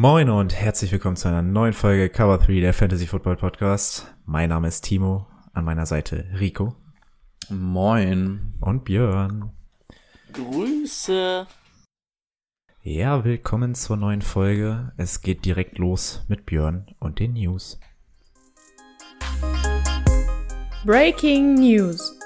Moin und herzlich willkommen zu einer neuen Folge Cover 3 der Fantasy Football Podcast. Mein Name ist Timo, an meiner Seite Rico Moin. und Björn. Grüße. Ja, willkommen zur neuen Folge. Es geht direkt los mit Björn und den News. Breaking News.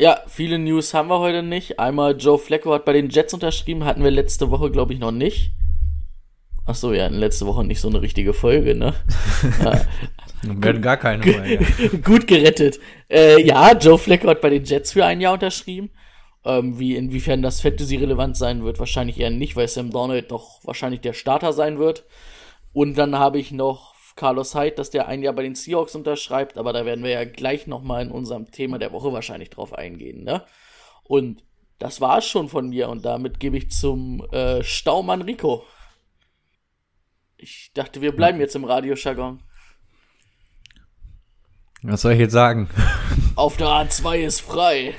Ja, viele News haben wir heute nicht. Einmal Joe Flacco hat bei den Jets unterschrieben, hatten wir letzte Woche, glaube ich, noch nicht. Ach so, ja, letzte Woche nicht so eine richtige Folge, ne? Wir werden gar keine Folge. Gut gerettet. Äh, ja, Joe Flacco hat bei den Jets für ein Jahr unterschrieben. Ähm, wie, inwiefern das Fantasy-relevant sein wird, wahrscheinlich eher nicht, weil Sam Donald doch wahrscheinlich der Starter sein wird. Und dann habe ich noch Carlos Hyde, dass der ein Jahr bei den Seahawks unterschreibt, aber da werden wir ja gleich nochmal in unserem Thema der Woche wahrscheinlich drauf eingehen, ne? Und das war es schon von mir und damit gebe ich zum äh, Staumann Rico. Ich dachte, wir bleiben jetzt im Radiojargon. Was soll ich jetzt sagen? Auf der A2 ist frei.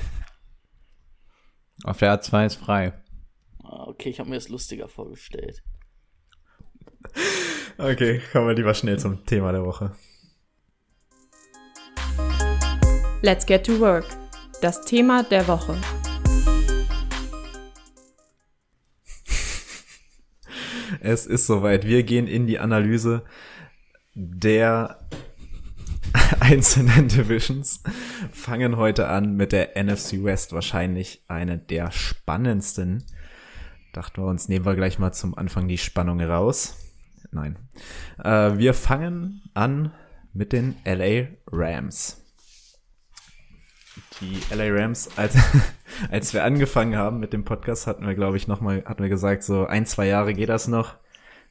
Auf der A2 ist frei. Ah, Okay, ich habe mir das lustiger vorgestellt. Okay, kommen wir lieber schnell zum Thema der Woche. Let's get to work. Das Thema der Woche. Es ist soweit. Wir gehen in die Analyse der einzelnen Divisions. Fangen heute an mit der NFC West, wahrscheinlich eine der spannendsten. Dachten wir uns, nehmen wir gleich mal zum Anfang die Spannung raus. Nein. Äh, wir fangen an mit den LA Rams. Die LA Rams, als, als wir angefangen haben mit dem Podcast, hatten wir, glaube ich, nochmal, hatten wir gesagt, so ein, zwei Jahre geht das noch.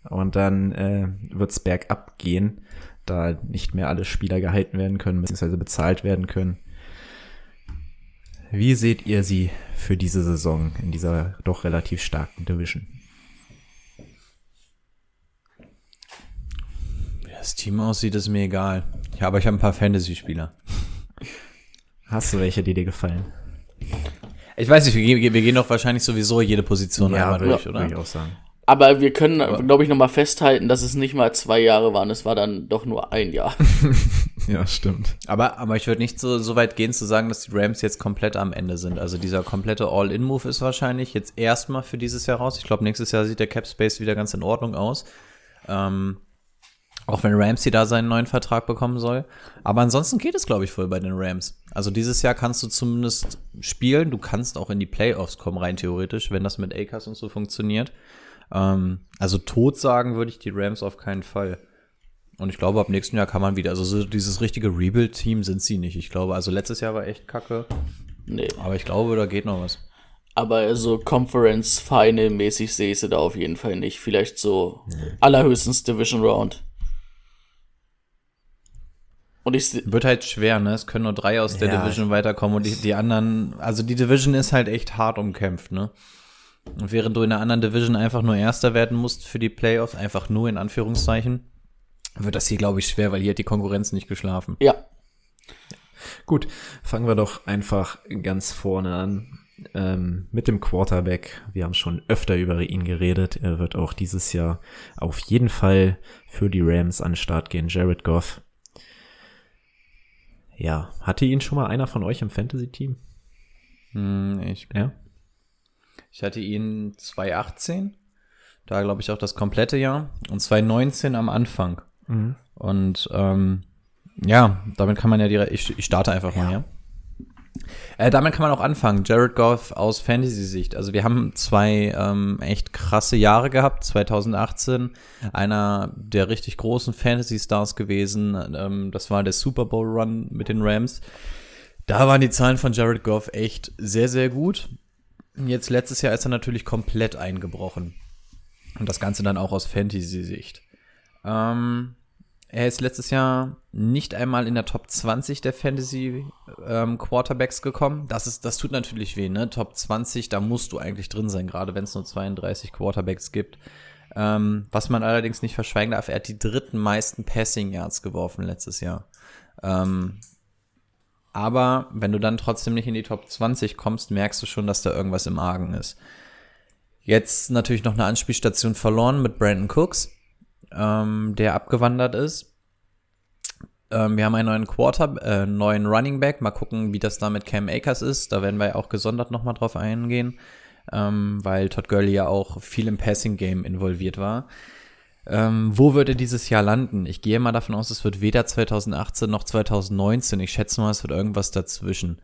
Und dann äh, wird's bergab gehen, da nicht mehr alle Spieler gehalten werden können, beziehungsweise bezahlt werden können. Wie seht ihr sie für diese Saison in dieser doch relativ starken Division? Das Team aussieht, ist mir egal. Ja, aber ich habe ein paar Fantasy-Spieler. Hast du welche, die dir gefallen? Ich weiß nicht, wir, gehen- wir gehen doch wahrscheinlich sowieso jede Position einmal würde durch, oder? würde ich auch sagen. Aber wir können, glaube ich, nochmal festhalten, dass es nicht mal zwei Jahre waren, es war dann doch nur ein Jahr. Ja, stimmt. Aber, aber ich würde nicht so, so weit gehen zu sagen, dass die Rams jetzt komplett am Ende sind. Also dieser komplette All-In-Move ist wahrscheinlich jetzt erstmal für dieses Jahr raus. Ich glaube, nächstes Jahr sieht der Cap Space wieder ganz in Ordnung aus. Ähm, auch wenn Ramsey da seinen neuen Vertrag bekommen soll. Aber ansonsten geht es, glaube ich, voll bei den Rams. Also dieses Jahr kannst du zumindest spielen. Du kannst auch in die Playoffs kommen, rein theoretisch, wenn das mit Akers und so funktioniert. Ähm, also tot sagen würde ich die Rams auf keinen Fall. Und ich glaube, ab nächsten Jahr kann man wieder, also so dieses richtige Rebuild-Team sind sie nicht. Ich glaube, also letztes Jahr war echt kacke. Nee. Aber ich glaube, da geht noch was. Aber so Conference Final mäßig sehe ich sie da auf jeden Fall nicht. Vielleicht so allerhöchstens Division Round. Und ich Wird halt schwer, ne? Es können nur drei aus der Ja. Division weiterkommen und die, die anderen, also die Division ist halt echt hart umkämpft, ne? Und während du in einer anderen Division einfach nur Erster werden musst für die Playoffs, einfach nur in Anführungszeichen, wird das hier, glaube ich, schwer, weil hier hat die Konkurrenz nicht geschlafen. ja, Gut, fangen wir doch einfach ganz vorne an. Ähm, mit dem Quarterback. Wir haben schon öfter über ihn geredet. Er wird auch dieses Jahr auf jeden Fall für die Rams an den Start gehen. Jared Goff. Ja, hatte ihn schon mal einer von euch im Fantasy-Team? Hm, ich, Ja. ich hatte ihn 2018, da glaube ich auch das komplette Jahr, und 2019 am Anfang. Und ähm, ja, damit kann man ja direkt, ich, ich starte einfach mal, ja. Äh, damit kann man auch anfangen. Jared Goff aus Fantasy-Sicht. Also wir haben zwei ähm, echt krasse Jahre gehabt. 2018 einer der richtig großen Fantasy-Stars gewesen. Ähm, das war der Super Bowl-Run mit den Rams. Da waren die Zahlen von Jared Goff echt sehr, sehr gut. Jetzt letztes Jahr ist er natürlich komplett eingebrochen. Und das Ganze dann auch aus Fantasy-Sicht. Ähm, er ist letztes Jahr nicht einmal in der Top 20 der Fantasy ähm, Quarterbacks gekommen. Das ist, das tut natürlich weh, ne? Top 20, da musst du eigentlich drin sein, gerade wenn es nur 32 Quarterbacks gibt. Ähm, was man allerdings nicht verschweigen darf, er hat die dritten meisten Passing Yards geworfen letztes Jahr. Ähm, aber wenn du dann trotzdem nicht in die Top 20 kommst, merkst du schon, dass da irgendwas im Argen ist. Jetzt natürlich noch eine Anspielstation verloren mit Brandon Cooks, ähm, der abgewandert ist. Ähm, wir haben einen neuen Quarter, äh, neuen Running Back. Mal gucken, wie das da mit Cam Akers ist. Da werden wir auch gesondert nochmal drauf eingehen, ähm, weil Todd Gurley ja auch viel im Passing Game involviert war. Ähm, wo würde dieses Jahr landen? Ich gehe mal davon aus, es wird weder 2018 noch 2019. Ich schätze mal, es wird irgendwas dazwischen.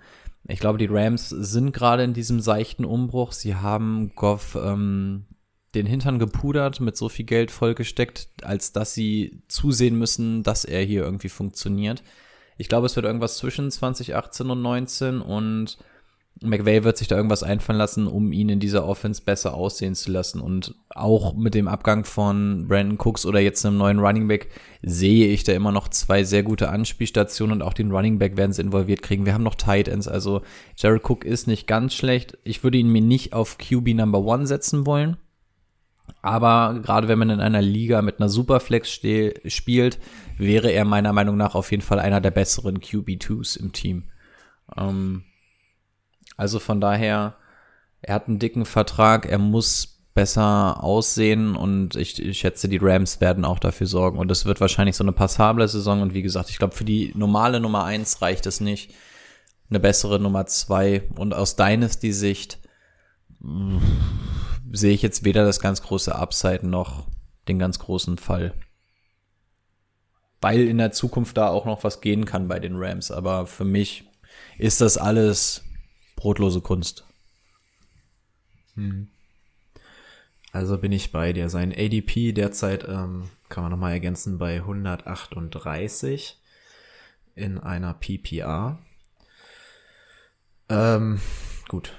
Ich glaube, die Rams sind gerade in diesem seichten Umbruch. Sie haben Goff ähm, den Hintern gepudert, mit so viel Geld vollgesteckt, als dass sie zusehen müssen, dass er hier irgendwie funktioniert. Ich glaube, es wird irgendwas zwischen 2018 und 19 und McVay wird sich da irgendwas einfallen lassen, um ihn in dieser Offense besser aussehen zu lassen. Und auch mit dem Abgang von Brandon Cooks oder jetzt einem neuen Running Back sehe ich da immer noch zwei sehr gute Anspielstationen und auch den Running Back werden sie involviert kriegen. Wir haben noch Tight Ends, also Jared Cook ist nicht ganz schlecht. Ich würde ihn mir nicht auf QB Number One setzen wollen. Aber gerade wenn man in einer Liga mit einer Superflex spielt, wäre er meiner Meinung nach auf jeden Fall einer der besseren QB2s im Team. Ähm, also von daher, er hat einen dicken Vertrag, er muss besser aussehen und ich, ich schätze, die Rams werden auch dafür sorgen. Und es wird wahrscheinlich so eine passable Saison. Und wie gesagt, ich glaube, für die normale Nummer eins reicht es nicht. Eine bessere Nummer zwei. Und aus Dynasty-Sicht sehe ich jetzt weder das ganz große Upside noch den ganz großen Fall. Weil in der Zukunft da auch noch was gehen kann bei den Rams. Aber für mich ist das alles brotlose Kunst. Hm. Also bin ich bei dir. Sein ADP derzeit ähm, kann man nochmal ergänzen bei 138 in einer PPR. Ähm, gut.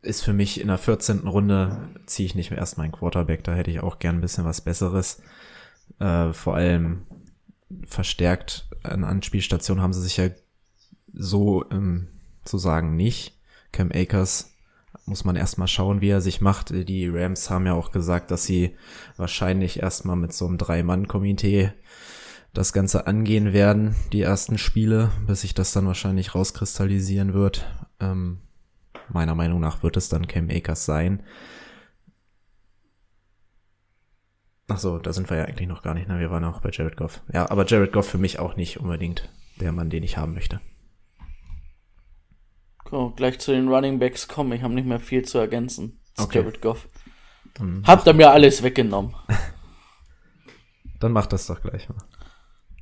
Ist für mich in der 14. Runde ziehe ich nicht mehr erst meinen Quarterback. Da hätte ich auch gern ein bisschen was Besseres. Äh, vor allem verstärkt an Anspielstationen haben sie sich ja so ähm, zu sagen nicht. Cam Akers muss man erstmal schauen, wie er sich macht. Die Rams haben ja auch gesagt, dass sie wahrscheinlich erstmal mit so einem Drei-Mann-Komitee das Ganze angehen werden, die ersten Spiele, bis sich das dann wahrscheinlich rauskristallisieren wird. Ähm, meiner Meinung nach wird es dann Cam Akers sein. Ach so, da sind wir ja eigentlich noch gar nicht. Ne? Wir waren auch bei Jared Goff. Ja, aber Jared Goff für mich auch nicht unbedingt der Mann, den ich haben möchte. So, gleich zu den Running Backs kommen. Ich habe nicht mehr viel zu ergänzen. Okay. Jared Goff. Dann Habt ihr mir alles weggenommen. Dann macht das doch gleich mal.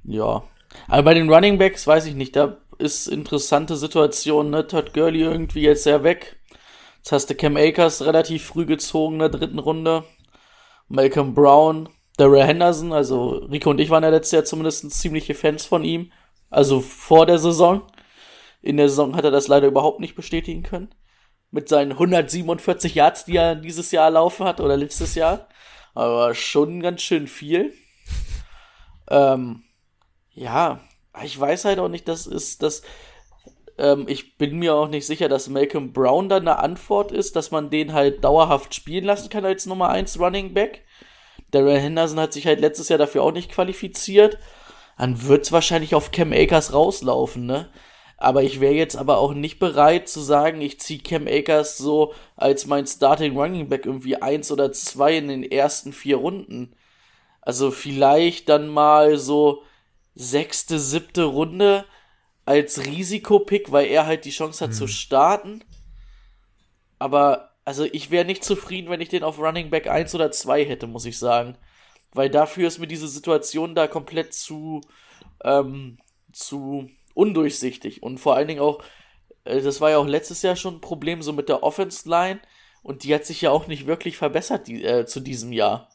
Ja. Aber bei den Running Backs weiß ich nicht, da ist interessante Situation, ne? Todd Gurley irgendwie jetzt ja weg. Jetzt hast du Cam Akers relativ früh gezogen in der dritten Runde. Malcolm Brown, Daryl Henderson, also Rico und ich waren ja letztes Jahr zumindest ziemliche Fans von ihm. Also vor der Saison. In der Saison hat er das leider überhaupt nicht bestätigen können. Mit seinen 147 Yards, die er dieses Jahr laufen hat oder letztes Jahr. Aber schon ganz schön viel. Ähm, ja, ich weiß halt auch nicht, das ist das. Ähm, ich bin mir auch nicht sicher, dass Malcolm Brown dann eine Antwort ist, dass man den halt dauerhaft spielen lassen kann als Nummer 1 Running Back. Darrell Henderson hat sich halt letztes Jahr dafür auch nicht qualifiziert. Dann wird es wahrscheinlich auf Cam Akers rauslaufen, ne? Aber ich wäre jetzt aber auch nicht bereit zu sagen, ich ziehe Cam Akers so als mein Starting Running Back irgendwie eins oder zwei in den ersten vier Runden. Also vielleicht dann mal so sechste, siebte Runde als Risikopick, weil er halt die Chance hat hm. zu starten. Aber also ich wäre nicht zufrieden, wenn ich den auf Running Back 1 oder 2 hätte, muss ich sagen. Weil dafür ist mir diese Situation da komplett zu, ähm, zu undurchsichtig. Und vor allen Dingen auch, äh, das war ja auch letztes Jahr schon ein Problem so mit der Offense Line. Und die hat sich ja auch nicht wirklich verbessert die, äh, zu diesem Jahr.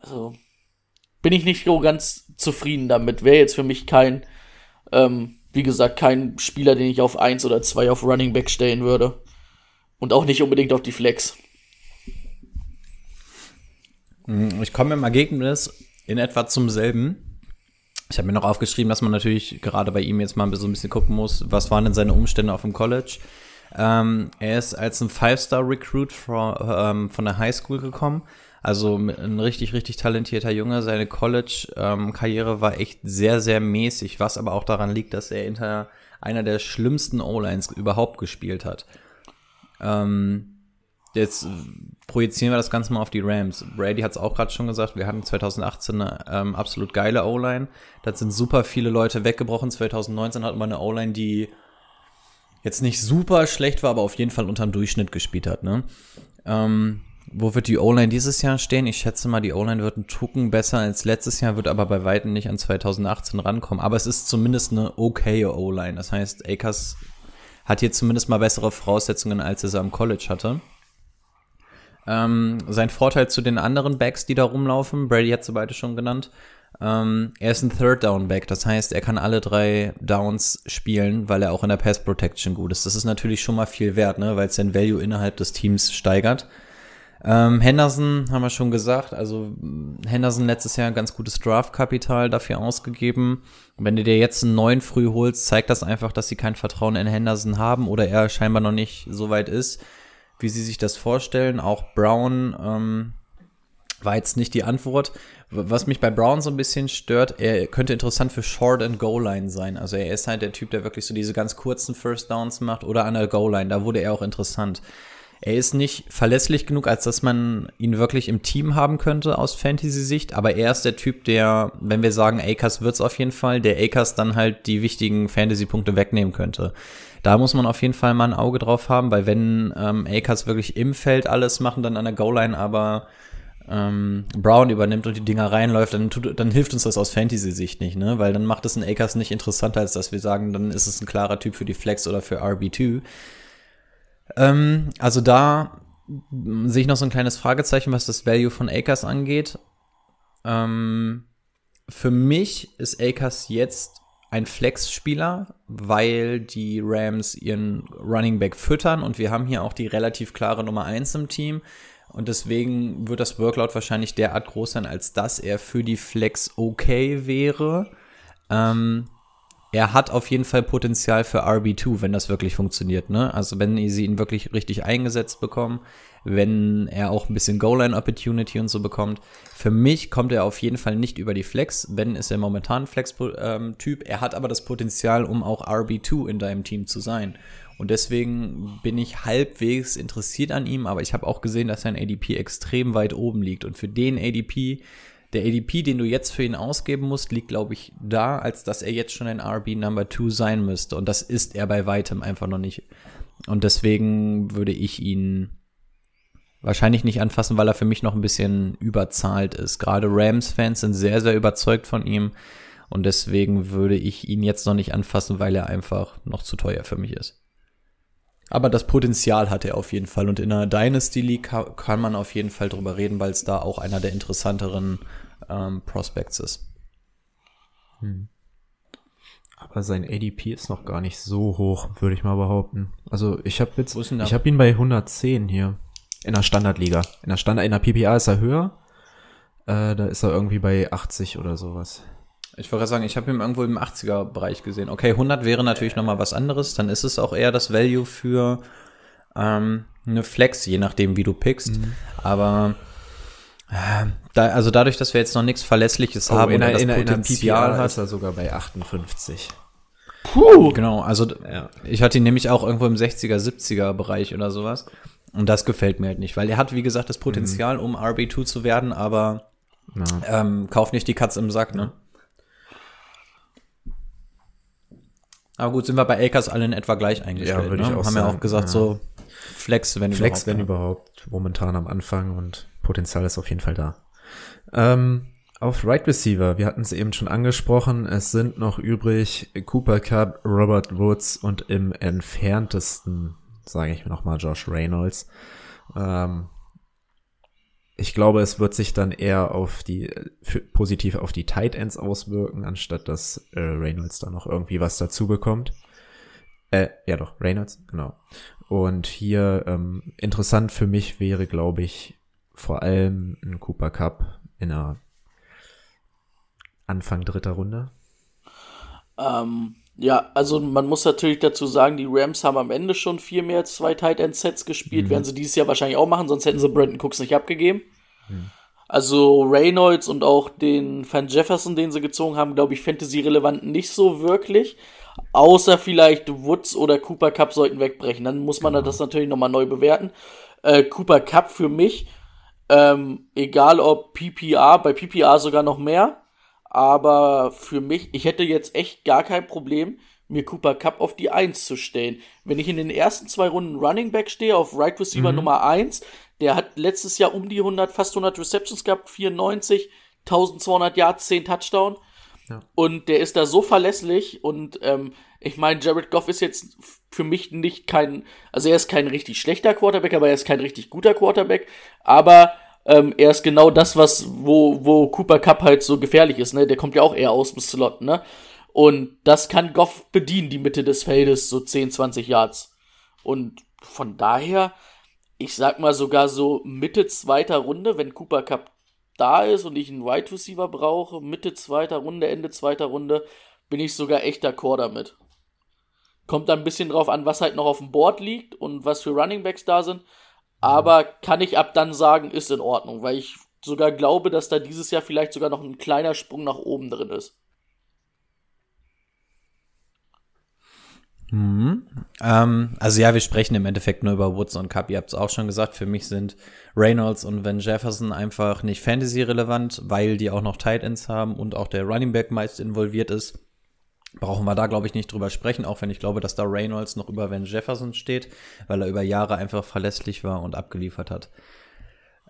Also bin ich nicht so ganz zufrieden damit. Wäre jetzt für mich kein, ähm, wie gesagt, kein Spieler, den ich auf 1 oder 2 auf Running Back stellen würde. Und auch nicht unbedingt auf die Flex. Ich komme im Ergebnis in etwa zum selben. Ich habe mir noch aufgeschrieben, dass man natürlich gerade bei ihm jetzt mal so ein bisschen gucken muss, was waren denn seine Umstände auf dem College. Ähm, er ist als ein Five-Star-Recruit von, ähm, von der High School gekommen. Also ein richtig, richtig talentierter Junge. Seine College-Karriere ähm, war echt sehr, sehr mäßig, was aber auch daran liegt, dass er hinter einer der schlimmsten O-Lines überhaupt gespielt hat. Ähm, jetzt projizieren wir das Ganze mal auf die Rams. Brady hat es auch gerade schon gesagt, wir hatten 2018 eine ähm, absolut geile O-Line. Da sind super viele Leute weggebrochen. 2019 hatten wir eine O-Line, die jetzt nicht super schlecht war, aber auf jeden Fall unterm Durchschnitt gespielt hat. Ne? Ähm, wo wird die O-Line dieses Jahr stehen? Ich schätze mal, die O-Line wird ein Tucken besser als letztes Jahr, wird aber bei weitem nicht an 2018 rankommen. Aber es ist zumindest eine okay O-Line. Das heißt, Akers hat hier zumindest mal bessere Voraussetzungen, als er am College hatte. Ähm, sein Vorteil zu den anderen Backs, die da rumlaufen, Brady hat sie beide schon genannt, ähm, er ist ein Third Down Back, das heißt, er kann alle drei Downs spielen, weil er auch in der Pass Protection gut ist. Das ist natürlich schon mal viel wert, ne, weil es den Value innerhalb des Teams steigert. Ähm, Henderson haben wir schon gesagt, also Henderson letztes Jahr ein ganz gutes Draftkapital dafür ausgegeben. Wenn du dir jetzt einen neuen früh holst, zeigt das einfach, dass sie kein Vertrauen in Henderson haben oder er scheinbar noch nicht so weit ist, wie sie sich das vorstellen. Auch Brown ähm, war jetzt nicht die Antwort. Was mich bei Brown so ein bisschen stört, er könnte interessant für Short and Goal Line sein. Also er ist halt der Typ, der wirklich so diese ganz kurzen First Downs macht oder an der Goal Line. Da wurde er auch interessant. Er ist nicht verlässlich genug, als dass man ihn wirklich im Team haben könnte aus Fantasy-Sicht, aber er ist der Typ, der, wenn wir sagen, Akers wird's auf jeden Fall, der Akers dann halt die wichtigen Fantasy-Punkte wegnehmen könnte. Da muss man auf jeden Fall mal ein Auge drauf haben, weil wenn ähm, Akers wirklich im Feld alles machen, dann an der Goal-Line aber ähm, Brown übernimmt und die Dinger reinläuft, dann, tut, dann hilft uns das aus Fantasy-Sicht nicht, ne? Weil dann macht es einen Akers nicht interessanter, als dass wir sagen, dann ist es ein klarer Typ für die Flex oder für RB2. Ähm, also da sehe ich noch so ein kleines Fragezeichen, was das Value von Akers angeht. Ähm, für mich ist Akers jetzt ein Flex-Spieler, weil die Rams ihren Running Back füttern und wir haben hier auch die relativ klare Nummer 1 im Team. Und deswegen wird das Workload wahrscheinlich derart groß sein, als dass er für die Flex okay wäre. Ähm, er hat auf jeden Fall Potenzial für RB2, wenn das wirklich funktioniert. Ne? Also wenn sie ihn wirklich richtig eingesetzt bekommen, wenn er auch ein bisschen Goal-Line-Opportunity und so bekommt. Für mich kommt er auf jeden Fall nicht über die Flex. wenn ist er momentan Flex-Typ. Ähm, er hat aber das Potenzial, um auch RB2 in deinem Team zu sein. Und deswegen bin ich halbwegs interessiert an ihm, aber ich habe auch gesehen, dass sein ADP extrem weit oben liegt. Und für den ADP der ADP, den du jetzt für ihn ausgeben musst, liegt, glaube ich, da, als dass er jetzt schon ein RB Number 2 sein müsste. Und das ist er bei weitem einfach noch nicht. Und deswegen würde ich ihn wahrscheinlich nicht anfassen, weil er für mich noch ein bisschen überzahlt ist. Gerade Rams-Fans sind sehr, sehr überzeugt von ihm. Und deswegen würde ich ihn jetzt noch nicht anfassen, weil er einfach noch zu teuer für mich ist. Aber das Potenzial hat er auf jeden Fall. Und in einer Dynasty League kann man auf jeden Fall drüber reden, weil es da auch einer der interessanteren ähm, Prospects ist. Hm. Aber sein ADP ist noch gar nicht so hoch, würde ich mal behaupten. Also ich habe jetzt, ich habe ihn bei 110 hier in der Standardliga. In der Standard, in der PPA ist er höher. Äh, da ist er irgendwie bei 80 oder sowas. Ich wollte sagen, ich habe ihn irgendwo im 80er-Bereich gesehen. Okay, 100 wäre natürlich noch mal was anderes. Dann ist es auch eher das Value für ähm, eine Flex, je nachdem, wie du pickst. Mhm. Aber äh, da, also dadurch, dass wir jetzt noch nichts Verlässliches oh, haben in, das in, Potenzial in hat, ist er sogar bei 58. Puh. Genau, also ja. ich hatte ihn nämlich auch irgendwo im 60er, 70er Bereich oder sowas. Und das gefällt mir halt nicht, weil er hat, wie gesagt, das Potenzial, mhm. um RB2 zu werden, aber ja. ähm, kauf nicht die Katze im Sack, ne? Aber gut, sind wir bei Akers alle in etwa gleich eingestellt. Ja, würde ne? ich auch Haben wir ja auch gesagt, ja. so Flex, wenn Flex, überhaupt. Flex, wenn überhaupt, momentan am Anfang und Potenzial ist auf jeden Fall da. Ähm, auf Right Receiver, wir hatten es eben schon angesprochen, es sind noch übrig Cooper Cup, Robert Woods und im entferntesten, sage ich nochmal, Josh Reynolds. Ähm, ich glaube, es wird sich dann eher auf die positiv auf die Tight Ends auswirken, anstatt dass äh, Reynolds da noch irgendwie was dazu bekommt. Äh, ja doch, Reynolds, genau. Und hier ähm, interessant für mich wäre, glaube ich, vor allem ein Cooper Cup in einer Anfang dritter Runde. Ähm, ja, also man muss natürlich dazu sagen, die Rams haben am Ende schon viel mehr als zwei Tight End Sets gespielt, Mhm. werden sie dieses Jahr wahrscheinlich auch machen, sonst hätten sie Brandon Cooks nicht abgegeben. Also Reynolds und auch den Van Jefferson, den sie gezogen haben, glaube ich, Fantasy-relevant nicht so wirklich. Außer vielleicht Woods oder Cooper Cup sollten wegbrechen. Dann muss man das natürlich nochmal neu bewerten. Äh, Cooper Cup für mich, ähm, egal ob PPR, bei PPR sogar noch mehr. Aber für mich, ich hätte jetzt echt gar kein Problem, mir Cooper Cup auf die 1 zu stellen. Wenn ich in den ersten zwei Runden Running Back stehe, auf Right Receiver Nummer 1, der hat letztes Jahr um die 100, fast 100 Receptions gehabt, 94, 1200 Yards, 10 Touchdown. Und der ist da so verlässlich und ähm, ich meine, Jared Goff ist jetzt für mich nicht kein, also er ist kein richtig schlechter Quarterback, aber er ist kein richtig guter Quarterback. Aber ähm, er ist genau das, was, wo, wo Cooper Cup halt so gefährlich ist, ne? Der kommt ja auch eher aus dem Slot, ne? Und das kann Goff bedienen, die Mitte des Feldes, so 10, 20 Yards. Und von daher, ich sag mal sogar so Mitte zweiter Runde, wenn Cooper Cup da ist und ich einen Wide Receiver brauche, Mitte zweiter Runde, Ende zweiter Runde, bin ich sogar echt d'accord damit. Kommt dann ein bisschen drauf an, was halt noch auf dem Board liegt und was für Running Backs da sind. Aber kann ich ab dann sagen, ist in Ordnung, weil ich sogar glaube, dass da dieses Jahr vielleicht sogar noch ein kleiner Sprung nach oben drin ist. Ähm, also ja, wir sprechen im Endeffekt nur über Woods und Cup. Ihr habt es auch schon gesagt, für mich sind Reynolds und Van Jefferson einfach nicht Fantasy-relevant, weil die auch noch Tight Ends haben und auch der Running Back meist involviert ist. Brauchen wir da, glaube ich, nicht drüber sprechen, auch wenn ich glaube, dass da Reynolds noch über Van Jefferson steht, weil er über Jahre einfach verlässlich war und abgeliefert hat.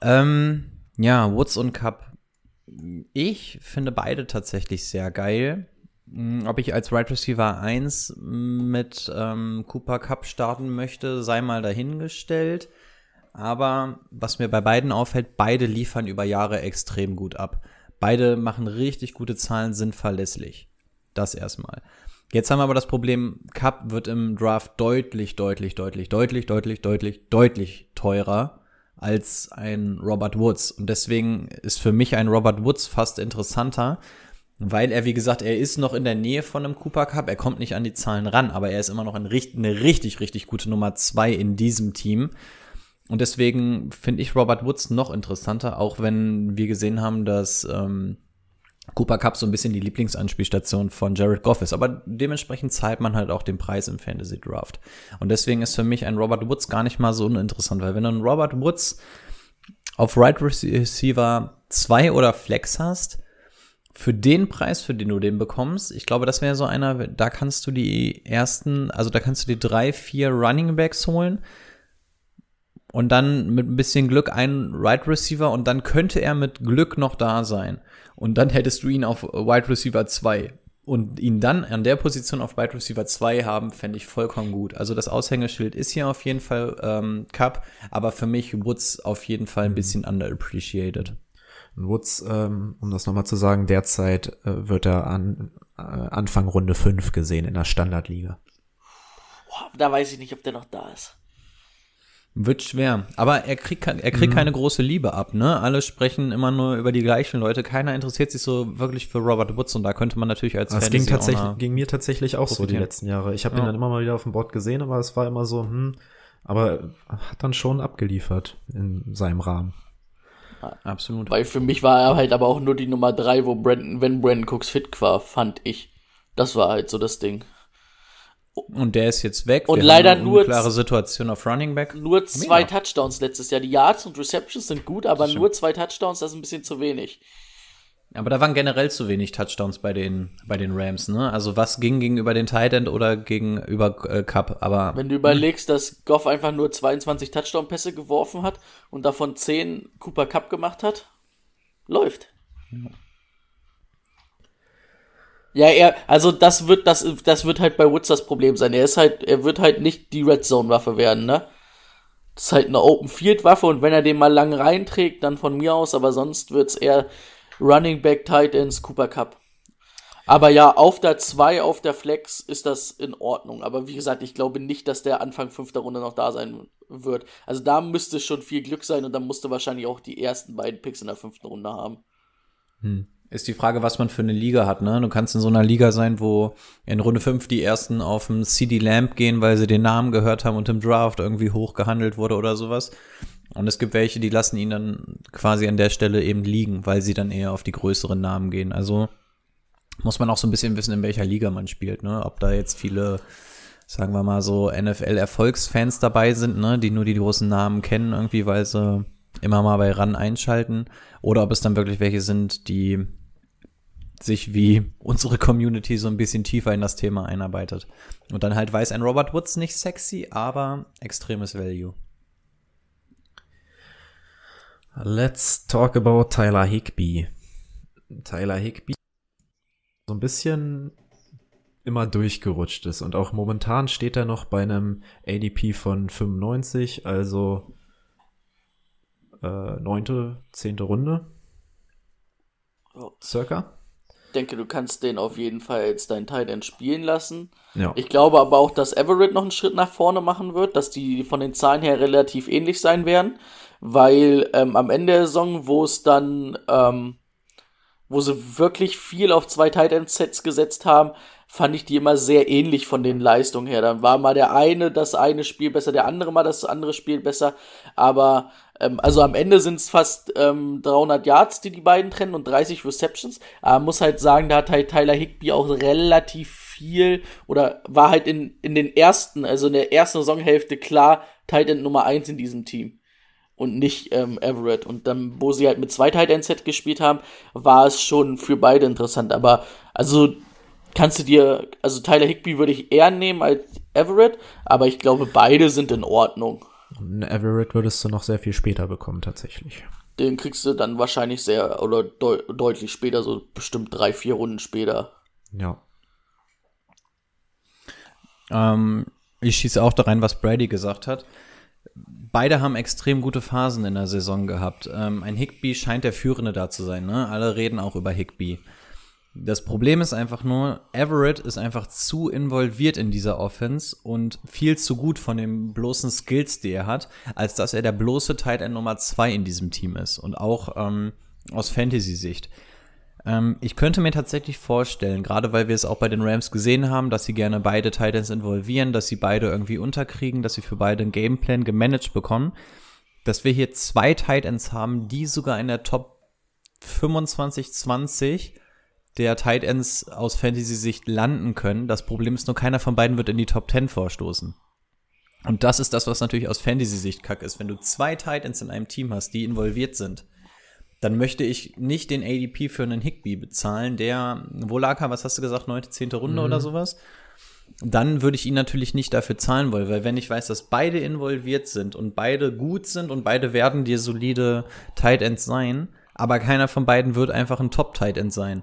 Ähm, ja, Woods und Cup. Ich finde beide tatsächlich sehr geil. Mm, Ob ich als Right Receiver 1 mit ähm, Cooper Cup starten möchte, sei mal dahingestellt. Aber was mir bei beiden auffällt, beide liefern über Jahre extrem gut ab. Beide machen richtig gute Zahlen, sind verlässlich. Das erstmal. Jetzt haben wir aber das Problem, Cup wird im Draft deutlich, deutlich, deutlich, deutlich, deutlich, deutlich, deutlich teurer als ein Robert Woods. Und deswegen ist für mich ein Robert Woods fast interessanter, weil er, wie gesagt, er ist noch in der Nähe von einem Cooper Cup. Er kommt nicht an die Zahlen ran, aber er ist immer noch eine richtig, richtig gute Nummer zwei in diesem Team. Und deswegen finde ich Robert Woods noch interessanter, auch wenn wir gesehen haben, dass ähm, Cooper Cup so ein bisschen die Lieblingsanspielstation von Jared Goff ist. Aber dementsprechend zahlt man halt auch den Preis im Fantasy Draft. Und deswegen ist für mich ein Robert Woods gar nicht mal so uninteressant, weil wenn du einen Robert Woods auf Right Receiver 2 oder Flex hast, für den Preis, für den du den bekommst, ich glaube, das wäre so einer, da kannst du die ersten, also da kannst du die drei, vier Running Backs holen und dann mit ein bisschen Glück einen Right Receiver und dann könnte er mit Glück noch da sein. Und dann hättest du ihn auf Wide Receiver 2. Und ihn dann an der Position auf Wide Receiver 2 haben, fände ich vollkommen gut. Also das Aushängeschild ist hier auf jeden Fall ähm, Cup, aber für mich Woods auf jeden Fall ein bisschen underappreciated. Und Woods, ähm, um das nochmal zu sagen, derzeit äh, wird er an äh, Anfang Runde 5 gesehen in der Standardliga. Boah, da weiß ich nicht, ob der noch da ist. Wird schwer. Aber er kriegt, er kriegt keine große Liebe ab, ne? Alle sprechen immer nur über die gleichen Leute. Keiner interessiert sich so wirklich für Robert Woods und da könnte man natürlich als Das ging, tatsächlich, ging mir tatsächlich auch so die letzten Jahre. Ich habe Ja. ihn dann immer mal wieder auf dem Board gesehen, aber es war immer so, hm, aber hat dann schon abgeliefert in seinem Rahmen. Absolut. Weil für mich war er halt aber auch nur die Nummer drei, wo Brandon, wenn Brandon Cooks fit war, fand ich. Das war halt so das Ding. Und der ist jetzt weg. Und Wir leider nur Situation auf Running Back. Nur zwei Mega. Touchdowns letztes Jahr. Die Yards und Receptions sind gut, aber nur zwei Touchdowns, das ist ein bisschen zu wenig. Aber da waren generell zu wenig Touchdowns bei den, bei den Rams, ne? Also was ging gegenüber den Tight End oder gegenüber äh, Cup, aber Wenn du überlegst, dass Goff einfach nur 22 Touchdown-Pässe geworfen hat und davon 10 Cooper Cup gemacht hat, läuft. Ja, er, also das wird, das, das wird halt bei Woods das Problem sein. Er ist halt, er wird halt nicht die Red Zone-Waffe werden, ne? Das ist halt eine Open Field Waffe und wenn er den mal lang reinträgt, dann von mir aus, aber sonst wird's eher Running Back Tight Ends Cooper Cup. Aber ja, auf der 2, auf der Flex ist das in Ordnung. Aber wie gesagt, ich glaube nicht, dass der Anfang fünfter Runde noch da sein wird. Also da müsste schon viel Glück sein und dann musste wahrscheinlich auch die ersten beiden Picks in der fünften Runde haben. Ist die Frage, was man für eine Liga hat, ne? Du kannst in so einer Liga sein, wo in Runde 5 die ersten auf dem CD Lamp gehen, weil sie den Namen gehört haben und im Draft irgendwie hoch gehandelt wurde oder sowas. Und es gibt welche, die lassen ihn dann quasi an der Stelle eben liegen, weil sie dann eher auf die größeren Namen gehen. Also muss man auch so ein bisschen wissen, in welcher Liga man spielt, ne? Ob da jetzt viele, sagen wir mal so, NFL-Erfolgsfans dabei sind, ne? Die nur die großen Namen kennen irgendwie, weil sie immer mal bei RAN einschalten. Oder ob es dann wirklich welche sind, die sich wie unsere Community so ein bisschen tiefer in das Thema einarbeitet. Und dann halt weiß ein Robert Woods nicht sexy, aber extremes Value. Let's talk about Tyler Higby. Tyler Higby so ein bisschen immer durchgerutscht ist und auch momentan steht er noch bei einem ADP von 95, also äh, neunte, zehnte Runde. Circa. Ich denke, du kannst den auf jeden Fall jetzt deinen Titan spielen lassen. Ja. Ich glaube aber auch, dass Everett noch einen Schritt nach vorne machen wird, dass die von den Zahlen her relativ ähnlich sein werden, weil ähm, am Ende der Saison, wo es dann, ähm, wo sie wirklich viel auf zwei Titan Sets gesetzt haben, fand ich die immer sehr ähnlich von den Leistungen her. Dann war mal der eine das eine Spiel besser, der andere mal das andere Spiel besser, aber ähm, also am Ende sind es fast ähm, 300 Yards, die die beiden trennen und 30 Receptions. Aber man muss halt sagen, da hat halt Tyler Higby auch relativ viel oder war halt in, in den ersten, also in der ersten Saisonhälfte klar Tight End Nummer 1 in diesem Team. Und nicht ähm, Everett. Und dann, wo sie halt mit zwei Tight End Set gespielt haben, war es schon für beide interessant. Aber also kannst du dir, also Tyler Higby würde ich eher nehmen als Everett, aber ich glaube, beide sind in Ordnung. Und Everett würdest du noch sehr viel später bekommen, tatsächlich. Den kriegst du dann wahrscheinlich sehr oder deu deutlich später, so bestimmt drei, vier Runden später. Ja. Ähm, ich schieße auch da rein, was Brady gesagt hat. Beide haben extrem gute Phasen in der Saison gehabt. Ähm, ein Higby scheint der Führende da zu sein. Ne? Alle reden auch über Higby. Das Problem ist einfach nur, Everett ist einfach zu involviert in dieser Offense und viel zu gut von den bloßen Skills, die er hat, als dass er der bloße Tight End Nummer zwei in diesem Team ist. Und auch ähm, aus Fantasy-Sicht. Ähm, ich könnte mir tatsächlich vorstellen, gerade weil wir es auch bei den Rams gesehen haben, dass sie gerne beide Titans involvieren, dass sie beide irgendwie unterkriegen, dass sie für beide einen Gameplan gemanagt bekommen, dass wir hier zwei Titans haben, die sogar in der Top 25, 20 der Tight Ends aus Fantasy-Sicht landen können. Das Problem ist nur, keiner von beiden wird in die Top 10 vorstoßen. Und das ist das, was natürlich aus Fantasy-Sicht kack ist. Wenn du zwei Tight Ends in einem Team hast, die involviert sind, dann möchte ich nicht den ADP für einen Higby bezahlen, der, wo lag er, was hast du gesagt, neunte, zehnte Runde oder sowas? Dann würde ich ihn natürlich nicht dafür zahlen wollen, weil wenn ich weiß, dass beide involviert sind und beide gut sind und beide werden dir solide Tight Ends sein, aber keiner von beiden wird einfach ein Top Tight End sein,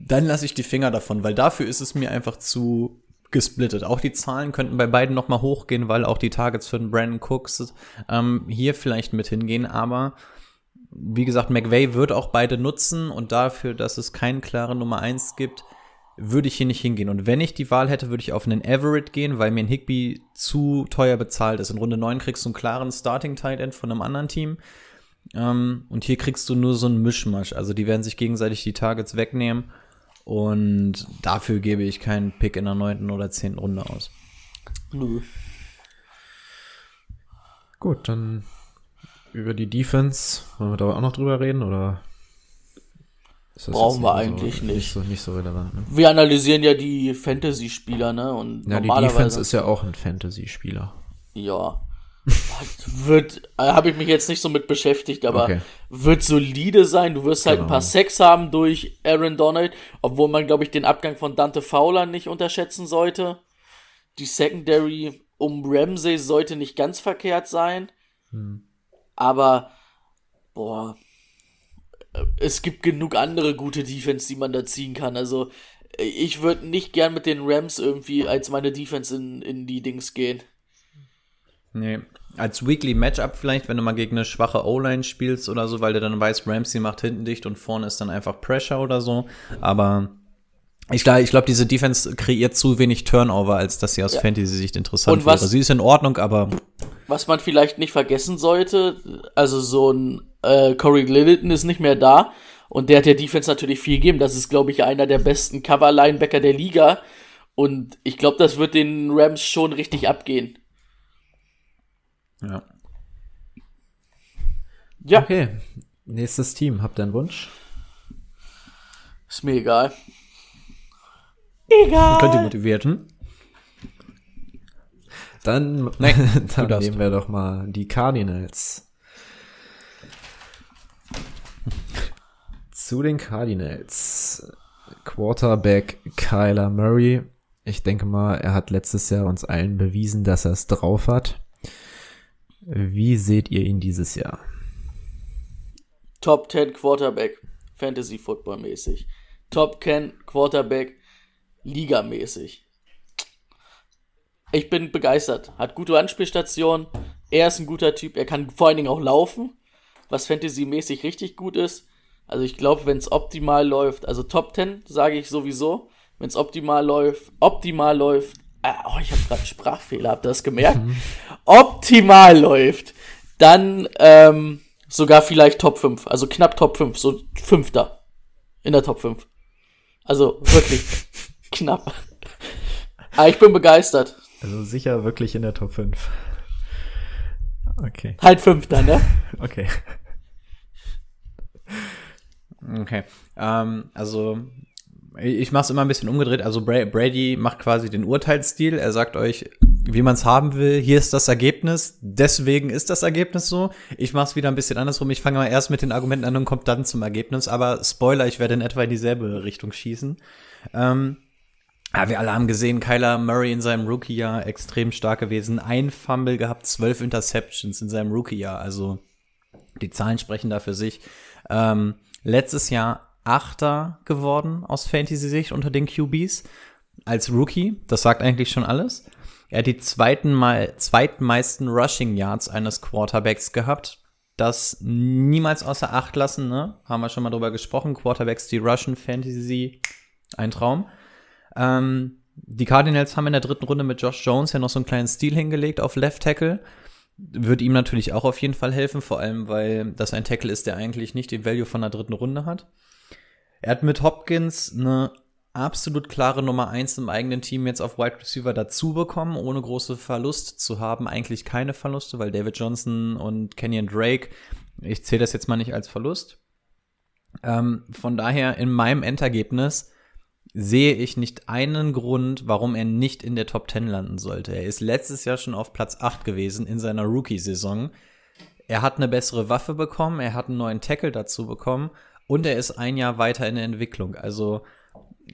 dann lasse ich die Finger davon, weil dafür ist es mir einfach zu gesplittet. Auch die Zahlen könnten bei beiden noch mal hochgehen, weil auch die Targets für den Brandon Cooks ähm, hier vielleicht mit hingehen, aber wie gesagt, McVay wird auch beide nutzen und dafür, dass es keine klare Nummer eins gibt, würde ich hier nicht hingehen. Und wenn ich die Wahl hätte, würde ich auf einen Everett gehen, weil mir ein Higby zu teuer bezahlt ist. In Runde 9 kriegst du einen klaren Starting Tight End von einem anderen Team. Ähm, und hier kriegst du nur so einen Mischmasch. Also die werden sich gegenseitig die Targets wegnehmen. Und dafür gebe ich keinen Pick in der neunten oder zehnten Runde aus. Nö. Gut, dann über die Defense. Wollen wir da auch noch drüber reden oder? ist das Brauchen wir so- eigentlich nicht. Nicht so, nicht so relevant. Ne? Wir analysieren ja die Fantasy-Spieler, ne? Und Ja, die. Defense ist ja auch ein Fantasy-Spieler. Ja. wird, äh, habe ich mich jetzt nicht so mit beschäftigt, aber Okay. wird solide sein. Du wirst halt ein Genau. paar Sex haben durch Aaron Donald, obwohl man, glaube ich, den Abgang von Dante Fowler nicht unterschätzen sollte. Die Secondary um Ramsey sollte nicht ganz verkehrt sein. Aber, boah, äh, es gibt genug andere gute Defense, die man da ziehen kann. Also, äh, ich würde nicht gern mit den Rams irgendwie als meine Defense in, in die Dings gehen. Nee. Als Weekly Matchup vielleicht, wenn du mal gegen eine schwache O-Line spielst oder so, weil du dann weißt, Ramsey macht hinten dicht und vorne ist dann einfach Pressure oder so. Aber Ich glaube, ich glaub, diese Defense kreiert zu wenig Turnover, als dass sie aus Ja. Fantasy-Sicht interessant Und was- wäre. Sie ist in Ordnung, aber Was man vielleicht nicht vergessen sollte, also so ein äh, Corey Littleton ist nicht mehr da und der hat der Defense natürlich viel gegeben. Das ist, glaube ich, einer der besten Cover-Linebacker der Liga und ich glaube, das wird den Rams schon richtig abgehen. Ja. Ja, Okay, nächstes Team. Habt ihr einen Wunsch? ist mir egal. Könnt ihr motivierten? Dann, Nee, dann nehmen wir doch mal die Cardinals. Zu den Cardinals. Quarterback Kyler Murray. Ich denke mal, er hat letztes Jahr uns allen bewiesen, dass er es drauf hat. Wie seht ihr ihn dieses Jahr? Top 10 Quarterback, Fantasy Football mäßig. Top 10 Quarterback, Liga-mäßig. Ich bin begeistert. Hat gute Anspielstationen. Er ist ein guter Typ. Er kann vor allen Dingen auch laufen, was Fantasy-mäßig richtig gut ist. Also ich glaube, wenn es optimal läuft, also Top 10 sage ich sowieso, wenn es optimal läuft, optimal läuft. Ah, oh, ich habe gerade einen Sprachfehler, habt ihr das gemerkt? optimal läuft, dann ähm, sogar vielleicht Top 5, also knapp Top 5, so Fünfter in der Top 5. Also wirklich knapp. Aber ich bin begeistert. Also sicher wirklich in der Top 5. Okay, Halt Fünfter, ne? okay. Okay. Ähm, also, ich mache es immer ein bisschen umgedreht. Also, Bra Brady macht quasi den Urteilsstil. Er sagt euch, wie man es haben will. Hier ist das Ergebnis. Deswegen ist das Ergebnis so. Ich mache es wieder ein bisschen andersrum. Ich fange mal erst mit den Argumenten an und kommt dann zum Ergebnis. Aber Spoiler, ich werde in etwa in dieselbe Richtung schießen. Ähm, ja, wir alle haben gesehen, Kyler Murray in seinem Rookie-Jahr extrem stark gewesen. Ein Fumble gehabt, zwölf Interceptions in seinem Rookie-Jahr. Also die Zahlen sprechen da für sich. Ähm, letztes Jahr Achter geworden aus Fantasy-Sicht unter den QBs als Rookie. Das sagt eigentlich schon alles. Er hat die zweiten mal, zweitmeisten Rushing Yards eines Quarterbacks gehabt. Das niemals außer Acht lassen, ne? Haben wir schon mal drüber gesprochen. Quarterbacks, die rushen Fantasy, ein Traum. Ähm, die Cardinals haben in der dritten Runde mit Josh Jones ja noch so einen kleinen Stil hingelegt auf Left Tackle. Wird ihm natürlich auch auf jeden Fall helfen, vor allem weil das ein Tackle ist, der eigentlich nicht den Value von der dritten Runde hat. Er hat mit Hopkins eine absolut klare Nummer eins im eigenen Team jetzt auf Wide Receiver dazu bekommen, ohne große Verlust zu haben. Eigentlich keine Verluste, weil David Johnson und Kenyon Drake, ich zähle das jetzt mal nicht als Verlust. Ähm, von daher in meinem Endergebnis sehe ich nicht einen Grund, warum er nicht in der Top 10 landen sollte. Er ist letztes Jahr schon auf Platz 8 gewesen in seiner Rookie-Saison. Er hat eine bessere Waffe bekommen, er hat einen neuen Tackle dazu bekommen und er ist ein Jahr weiter in der Entwicklung. Also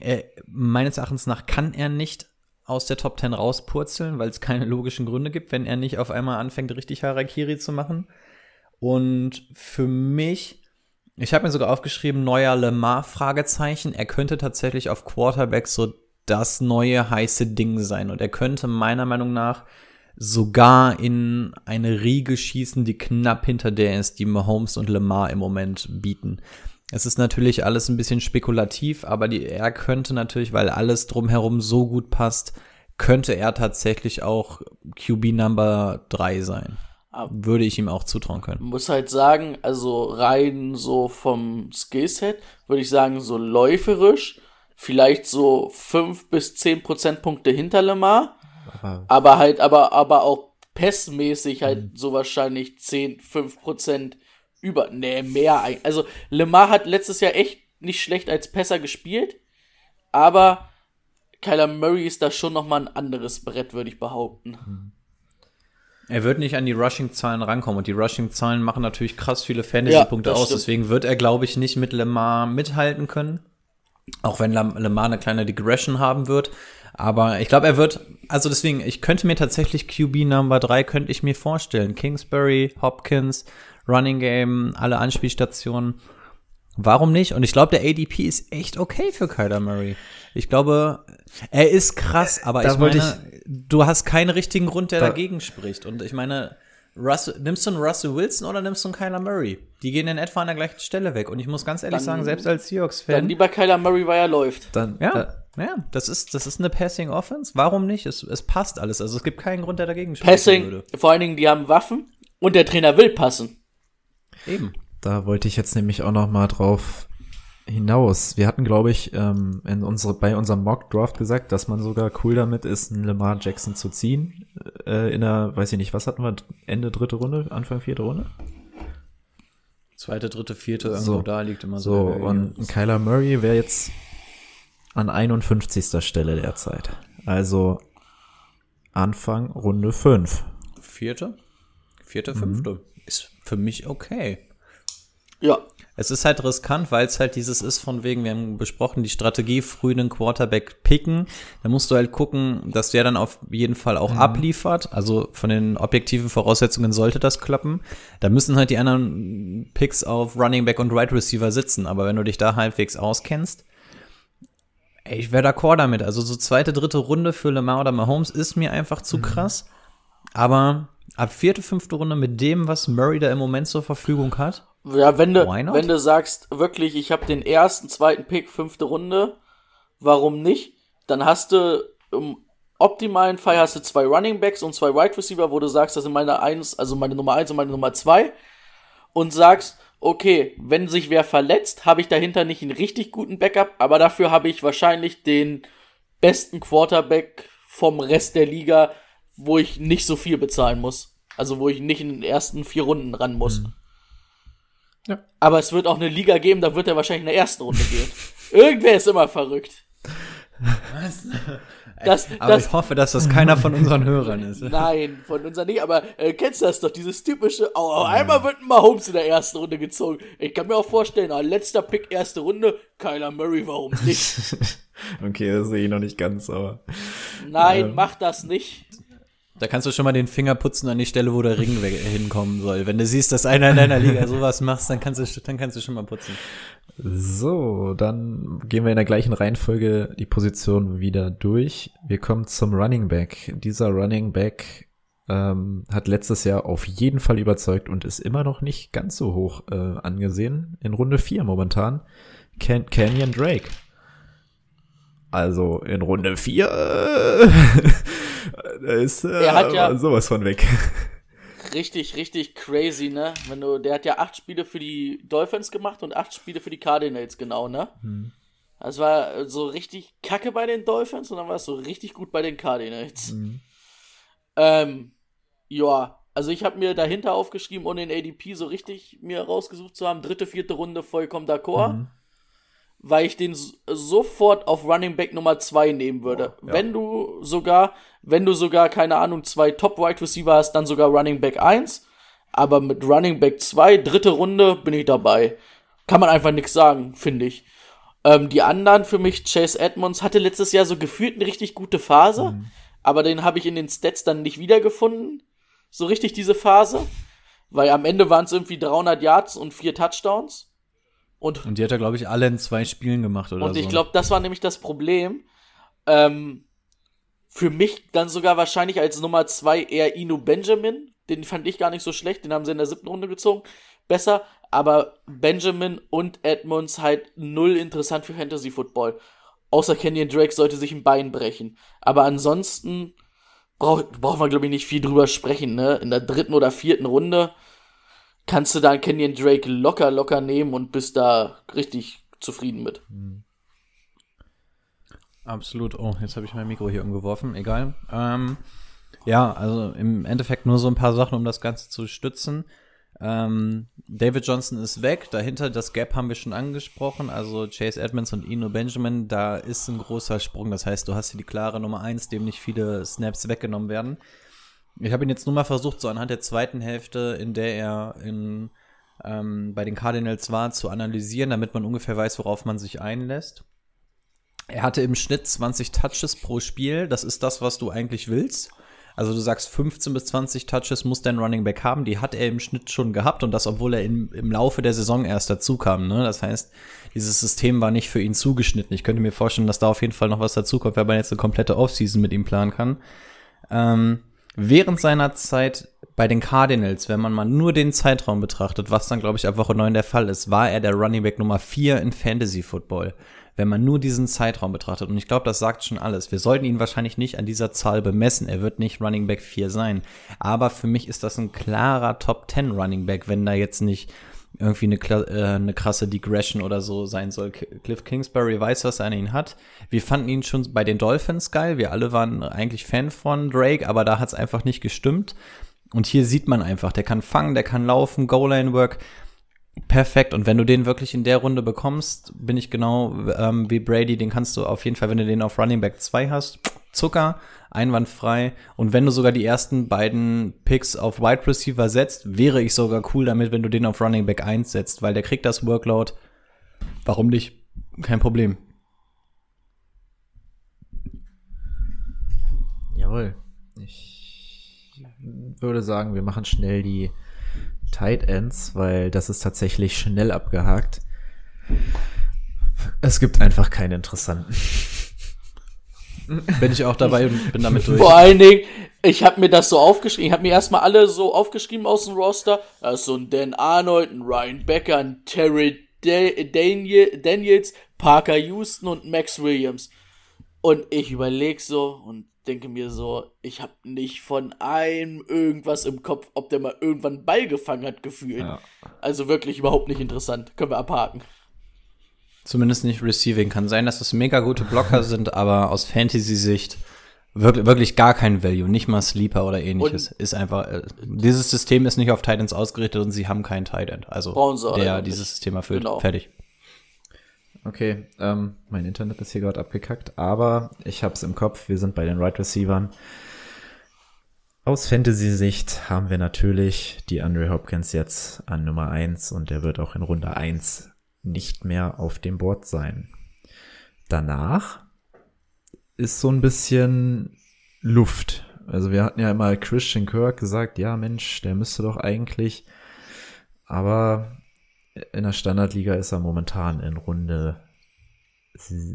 er, meines Erachtens nach kann er nicht aus der Top 10 rauspurzeln, weil es keine logischen Gründe gibt, wenn er nicht auf einmal anfängt, richtig Harakiri zu machen. Und für mich ich habe mir sogar aufgeschrieben, neuer Lemar, Fragezeichen. Er könnte tatsächlich auf Quarterback so das neue heiße Ding sein. Und er könnte meiner Meinung nach sogar in eine Riege schießen, die knapp hinter der ist, die Mahomes und Lemar im Moment bieten. Es ist natürlich alles ein bisschen spekulativ, aber die, er könnte natürlich, weil alles drumherum so gut passt, könnte er tatsächlich auch QB Number 3 sein. Würde ich ihm auch zutrauen können. muss halt sagen, also rein so vom Skillset, würde ich sagen, so läuferisch, vielleicht so 5 bis 10 Prozentpunkte hinter Lemar, Aber aber halt, aber, aber auch passmäßig halt so wahrscheinlich 10, 5 Prozent über, nee, mehr eigentlich. Also Lemar hat letztes Jahr echt nicht schlecht als Passer gespielt, aber Kyler Murray ist da schon noch mal ein anderes Brett, würde ich behaupten. Er wird nicht an die Rushing-Zahlen rankommen und die Rushing-Zahlen machen natürlich krass viele Fantasy-Punkte Ja, aus. stimmt. Deswegen wird er, glaube ich, nicht mit Lemar mithalten können. Auch wenn Lemar eine kleine Digression haben wird. Aber ich glaube, er wird, also deswegen, ich könnte mir tatsächlich QB Number 3 könnte ich mir vorstellen. Kingsbury, Hopkins, Running Game, alle Anspielstationen. Warum nicht? Und ich glaube, der ADP ist echt okay für Kyler Murray. Ich glaube, er ist krass, aber Da ich meine, du hast keinen richtigen Grund, der Da- dagegen spricht. Und ich meine, Russell, nimmst du einen Russell Wilson oder nimmst du einen Kyler Murray? Die gehen in etwa an der gleichen Stelle weg. Und ich muss ganz ehrlich Dann- sagen, selbst als Dann Seahawks-Fan, lieber Kyler Murray, weil er läuft. dann, Ja. da, Ja, das ist, das ist eine Passing Offense. Warum nicht? Es, es passt alles. Also es gibt keinen Grund, der dagegen sprechen Passing, würde. vor allen Dingen, die haben Waffen und der Trainer will passen. Eben. Da wollte ich jetzt nämlich auch noch mal drauf hinaus. Wir hatten, glaube ich, ähm, in unsere, bei unserem Mock Draft gesagt, dass man sogar cool damit ist, einen Lamar Jackson zu ziehen. Äh, in der, weiß ich nicht, was hatten wir? Ende dritte Runde, Anfang vierte Runde? Zweite, dritte, vierte, irgendwo So. da liegt immer So, so. und ein Kyler Murray wäre jetzt an 51. Stelle derzeit. Also Anfang Runde 5. Vierte? Vierte, Mhm. Ist für mich okay. Ja, Es ist halt riskant, weil es halt dieses ist von wegen, wir haben besprochen, die Strategie, früh einen Quarterback picken. Da musst du halt gucken, dass der dann auf jeden Fall auch abliefert. Also von den objektiven Voraussetzungen sollte das klappen. Da müssen halt die anderen Picks auf Running Back und Right Receiver sitzen. Aber wenn du dich da halbwegs auskennst, ey, ich wäre d'accord damit. Also so zweite, dritte Runde für Lamar oder Mahomes ist mir einfach zu krass. Aber ab vierte, fünfte Runde mit dem, was Murray da im Moment zur Verfügung hat, ja wenn, du, wenn du sagst, wirklich, ich habe den ersten, zweiten Pick, fünfte Runde, warum nicht? Dann hast du im optimalen Fall hast du zwei Running Backs und zwei Wide Receiver, wo du sagst, das sind meine eins, also meine Nummer eins und meine Nummer zwei und sagst, okay, wenn sich wer verletzt, habe ich dahinter nicht einen richtig guten Backup, aber dafür habe ich wahrscheinlich den besten Quarterback vom Rest der Liga, wo ich nicht so viel bezahlen muss. Also wo ich nicht in den ersten vier Runden ran muss. Ja. Aber es wird auch eine Liga geben, da wird er wahrscheinlich in der ersten Runde gehen. Irgendwer ist immer verrückt. Das, Aber das, ich hoffe, dass das keiner von unseren Hörern ist. Nein, von uns nicht, aber äh, kennst du das doch, dieses typische, oh, auf einmal wird ein Mahomes in der ersten Runde gezogen. Ich kann mir auch vorstellen, ah, letzter Pick, erste Runde, Kyler Murray, warum nicht? okay, das sehe ich noch nicht ganz, aber. Nein, mach das nicht. Da kannst du schon mal den Finger putzen an die Stelle, wo der Ring hinkommen soll. Wenn du siehst, dass einer in deiner Liga sowas machst, dann kannst du, dann kannst du schon mal putzen. So, dann gehen wir in der gleichen Reihenfolge die Position wieder durch. Wir kommen zum Running Back. Dieser Running Back ähm, hat letztes Jahr auf jeden Fall überzeugt und ist immer noch nicht ganz so hoch äh, angesehen. In Runde 4 momentan. Can Canyon Drake. Also in Runde 4 äh, da ist äh, Er hat ja- sowas von weg. Richtig, richtig crazy, ne? Wenn du, der hat ja acht Spiele für die Dolphins gemacht und acht Spiele für die Cardinals, genau, ne? Das war so richtig kacke bei den Dolphins und dann war es so richtig gut bei den Cardinals. Ähm, ja, also ich habe mir dahinter aufgeschrieben, ohne den ADP so richtig mir rausgesucht zu haben, dritte, vierte Runde vollkommen d'accord, weil ich den sofort auf Running Back Nummer zwei nehmen würde. Wenn du sogar, wenn du sogar, keine Ahnung, zwei Top Wide Receiver hast, dann sogar Running Back 1, aber mit Running Back 2, dritte Runde, bin ich dabei. Kann man einfach nichts sagen, finde ich. Ähm, die anderen für mich, Chase Edmonds hatte letztes Jahr so gefühlt eine richtig gute Phase, aber den habe ich in den Stats dann nicht wiedergefunden. So richtig diese Phase. Weil am Ende waren es irgendwie 300 Yards und vier Touchdowns. Und, Und die hat er, glaube ich, alle in zwei Spielen gemacht oder und so. ich glaube, das war nämlich das Problem. Ähm, für mich dann sogar wahrscheinlich als Nummer zwei eher Inu Benjamin. Den fand ich gar nicht so schlecht. Den haben sie in der siebten Runde gezogen. Besser. Aber Benjamin und Edmonds halt null interessant für Fantasy Football. Außer Kenyon Drake sollte sich ein Bein brechen. Aber ansonsten braucht braucht man, glaube ich, nicht viel drüber sprechen. Ne? In der dritten oder vierten Runde kannst du da Kenyon Drake locker, locker nehmen und bist da richtig zufrieden mit. Absolut. Oh, jetzt habe ich mein Mikro hier umgeworfen. Egal. Ähm, ja, also im Endeffekt nur so ein paar Sachen, um das Ganze zu stützen. Ähm, David Johnson ist weg. Dahinter das Gap haben wir schon angesprochen. Also Chase Edmonds und Eno Benjamin, da ist ein großer Sprung. Das heißt, du hast hier die klare Nummer eins, dem nicht viele Snaps weggenommen werden. Ich habe ihn jetzt nur mal versucht, so anhand der zweiten Hälfte, in der er in, ähm, bei den Cardinals war, zu analysieren, damit man ungefähr weiß, worauf man sich einlässt. Er hatte im Schnitt 20 Touches pro Spiel. Das ist das, was du eigentlich willst. Also du sagst 15 bis 20 Touches muss dein Running Back haben. Die hat er im Schnitt schon gehabt und das, obwohl er im, im Laufe der Saison erst dazu kam. Ne? Das heißt, dieses System war nicht für ihn zugeschnitten. Ich könnte mir vorstellen, dass da auf jeden Fall noch was dazukommt, wenn man jetzt eine komplette Offseason mit ihm planen kann. Ähm, während seiner Zeit bei den Cardinals, wenn man mal nur den Zeitraum betrachtet, was dann, glaube ich, ab Woche 9 der Fall ist, war er der Running Back Nummer 4 in Fantasy Football. Wenn man nur diesen Zeitraum betrachtet. Und ich glaube, das sagt schon alles. Wir sollten ihn wahrscheinlich nicht an dieser Zahl bemessen. Er wird nicht Running Back 4 sein. Aber für mich ist das ein klarer Top 10 Running Back, wenn da jetzt nicht irgendwie eine, äh, eine krasse Degression oder so sein soll. Cliff Kingsbury weiß, was er an ihn hat. Wir fanden ihn schon bei den Dolphins geil. Wir alle waren eigentlich Fan von Drake, aber da hat es einfach nicht gestimmt. Und hier sieht man einfach, der kann fangen, der kann laufen, Goal-Line-Work. Perfekt. Und wenn du den wirklich in der Runde bekommst, bin ich genau ähm, wie Brady, den kannst du auf jeden Fall, wenn du den auf Running Back 2 hast, Zucker, einwandfrei. Und wenn du sogar die ersten beiden Picks auf Wide Receiver setzt, wäre ich sogar cool damit, wenn du den auf Running Back 1 setzt, weil der kriegt das Workload. Warum nicht? Kein Problem. Jawohl. Ich würde sagen, wir machen schnell die Tight Ends, weil das ist tatsächlich schnell abgehakt. Es gibt einfach keinen interessanten. Bin ich auch dabei und bin damit durch. Vor allen Dingen, ich habe mir das so aufgeschrieben, ich habe mir erstmal alle so aufgeschrieben aus dem Roster. Da ist so ein Dan Arnold, ein Ryan Becker, ein Terry Daniel, Daniels, Parker Houston und Max Williams. Und ich überlege so und denke mir so, ich habe nicht von einem irgendwas im Kopf, ob der mal irgendwann Ball gefangen hat, gefühlt. Ja. Also wirklich überhaupt nicht interessant. Können wir abhaken. Zumindest nicht Receiving. Kann sein, dass das mega gute Blocker sind, aber aus Fantasy-Sicht wirklich, wirklich gar kein Value. Nicht mal Sleeper oder ähnliches. Und ist einfach, äh, dieses System ist nicht auf Titans ausgerichtet und sie haben keinen Titan. Also, der dieses System erfüllt. Genau. Fertig. Okay, ähm, mein Internet ist hier gerade abgekackt, aber ich hab's im Kopf. Wir sind bei den Right Receivern. Aus Fantasy-Sicht haben wir natürlich die Andre Hopkins jetzt an Nummer eins und der wird auch in Runde eins nicht mehr auf dem Board sein. Danach ist so ein bisschen Luft. Also wir hatten ja immer Christian Kirk gesagt, ja Mensch, der müsste doch eigentlich, aber in der Standardliga ist er momentan in Runde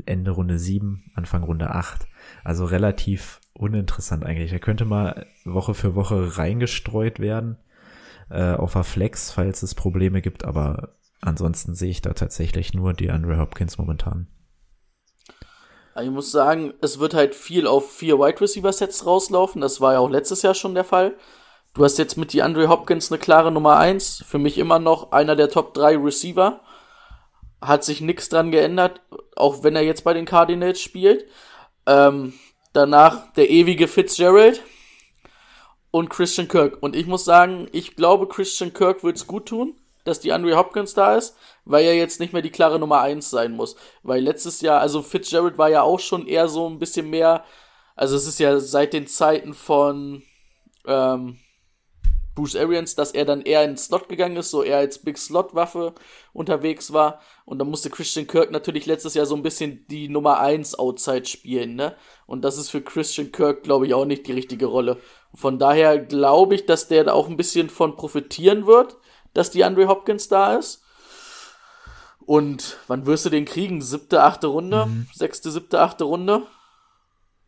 Ende Runde 7, Anfang Runde 8. Also relativ uninteressant eigentlich. Er könnte mal Woche für Woche reingestreut werden äh, auf der Flex, falls es Probleme gibt, aber Ansonsten sehe ich da tatsächlich nur die Andre Hopkins momentan. Ich muss sagen, es wird halt viel auf vier Wide Receiver Sets rauslaufen. Das war ja auch letztes Jahr schon der Fall. Du hast jetzt mit die Andre Hopkins eine klare Nummer 1. Für mich immer noch einer der Top 3 Receiver. Hat sich nichts dran geändert, auch wenn er jetzt bei den Cardinals spielt. Ähm, danach der ewige Fitzgerald und Christian Kirk. Und ich muss sagen, ich glaube, Christian Kirk wird es gut tun dass die Andre Hopkins da ist, weil er jetzt nicht mehr die klare Nummer 1 sein muss. Weil letztes Jahr, also Fitzgerald war ja auch schon eher so ein bisschen mehr, also es ist ja seit den Zeiten von ähm, Bruce Arians, dass er dann eher in den Slot gegangen ist, so eher als Big Slot Waffe unterwegs war. Und dann musste Christian Kirk natürlich letztes Jahr so ein bisschen die Nummer 1 Outside spielen, ne? Und das ist für Christian Kirk, glaube ich, auch nicht die richtige Rolle. Von daher glaube ich, dass der da auch ein bisschen von profitieren wird dass die Andre Hopkins da ist. Und wann wirst du den kriegen? Siebte, achte Runde? Mhm. Sechste, siebte, achte Runde?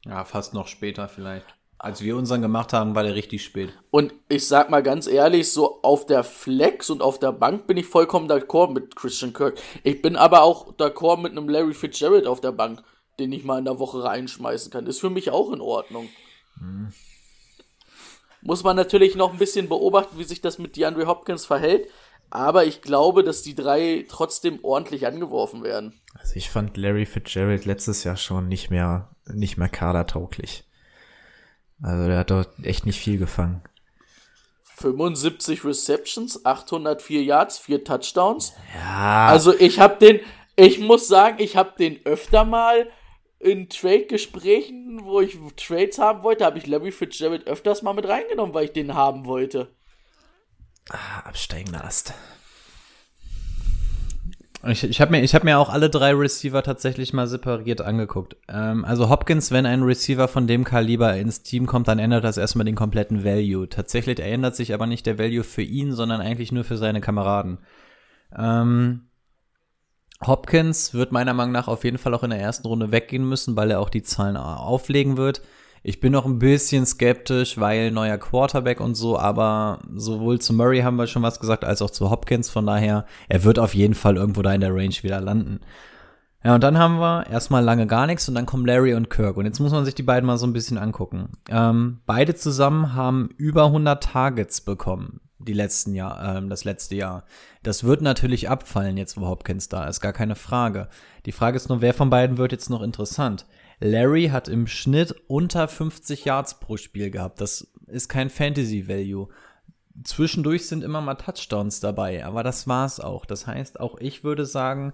Ja, fast noch später vielleicht. Als wir unseren gemacht haben, war der richtig spät. Und ich sag mal ganz ehrlich, so auf der Flex und auf der Bank bin ich vollkommen d'accord mit Christian Kirk. Ich bin aber auch d'accord mit einem Larry Fitzgerald auf der Bank, den ich mal in der Woche reinschmeißen kann. Ist für mich auch in Ordnung. Mhm. Muss man natürlich noch ein bisschen beobachten, wie sich das mit DeAndre Hopkins verhält. Aber ich glaube, dass die drei trotzdem ordentlich angeworfen werden. Also ich fand Larry Fitzgerald letztes Jahr schon nicht mehr, nicht mehr kadertauglich. Also der hat dort echt nicht viel gefangen. 75 Receptions, 804 Yards, 4 Touchdowns. Ja. Also ich habe den, ich muss sagen, ich habe den öfter mal in Trade-Gesprächen, wo ich Trades haben wollte, habe ich Larry Fitzgerald öfters mal mit reingenommen, weil ich den haben wollte. Ah, absteigender Ast. Ich, ich habe mir, hab mir auch alle drei Receiver tatsächlich mal separiert angeguckt. Ähm, also Hopkins, wenn ein Receiver von dem Kaliber ins Team kommt, dann ändert das erstmal den kompletten Value. Tatsächlich ändert sich aber nicht der Value für ihn, sondern eigentlich nur für seine Kameraden. Ähm, Hopkins wird meiner Meinung nach auf jeden Fall auch in der ersten Runde weggehen müssen, weil er auch die Zahlen auflegen wird. Ich bin noch ein bisschen skeptisch, weil neuer Quarterback und so, aber sowohl zu Murray haben wir schon was gesagt, als auch zu Hopkins. Von daher, er wird auf jeden Fall irgendwo da in der Range wieder landen. Ja, und dann haben wir erstmal lange gar nichts und dann kommen Larry und Kirk. Und jetzt muss man sich die beiden mal so ein bisschen angucken. Ähm, beide zusammen haben über 100 Targets bekommen, die letzten Jahr, ähm, das letzte Jahr. Das wird natürlich abfallen, jetzt wo Hopkins da ist, gar keine Frage. Die Frage ist nur, wer von beiden wird jetzt noch interessant? Larry hat im Schnitt unter 50 Yards pro Spiel gehabt. Das ist kein Fantasy Value. Zwischendurch sind immer mal Touchdowns dabei, aber das war's auch. Das heißt, auch ich würde sagen,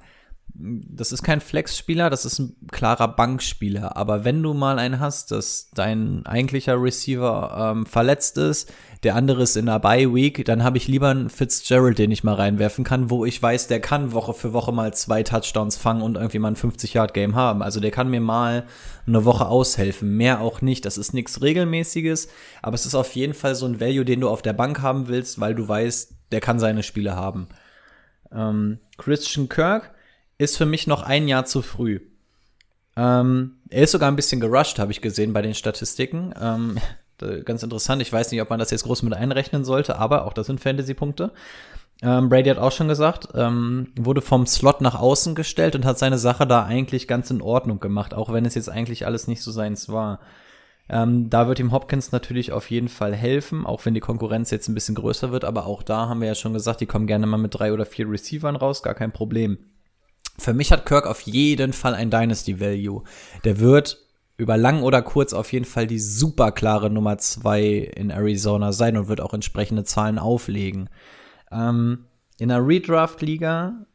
das ist kein Flex-Spieler, das ist ein klarer Bankspieler. Aber wenn du mal einen hast, dass dein eigentlicher Receiver ähm, verletzt ist, der andere ist in der Bye-Week, dann habe ich lieber einen Fitzgerald, den ich mal reinwerfen kann, wo ich weiß, der kann Woche für Woche mal zwei Touchdowns fangen und irgendwie mal ein 50-Yard-Game haben. Also der kann mir mal eine Woche aushelfen, mehr auch nicht. Das ist nichts Regelmäßiges, aber es ist auf jeden Fall so ein Value, den du auf der Bank haben willst, weil du weißt, der kann seine Spiele haben. Ähm, Christian Kirk ist für mich noch ein Jahr zu früh. Ähm, er ist sogar ein bisschen gerusht, habe ich gesehen bei den Statistiken. Ähm, ganz interessant. Ich weiß nicht, ob man das jetzt groß mit einrechnen sollte, aber auch das sind Fantasy-Punkte. Ähm, Brady hat auch schon gesagt, ähm, wurde vom Slot nach außen gestellt und hat seine Sache da eigentlich ganz in Ordnung gemacht, auch wenn es jetzt eigentlich alles nicht so seins war. Ähm, da wird ihm Hopkins natürlich auf jeden Fall helfen, auch wenn die Konkurrenz jetzt ein bisschen größer wird, aber auch da haben wir ja schon gesagt, die kommen gerne mal mit drei oder vier Receivern raus, gar kein Problem. Für mich hat Kirk auf jeden Fall ein Dynasty Value. Der wird über lang oder kurz auf jeden Fall die super klare Nummer zwei in Arizona sein und wird auch entsprechende Zahlen auflegen. Ähm, in einer Redraft-Liga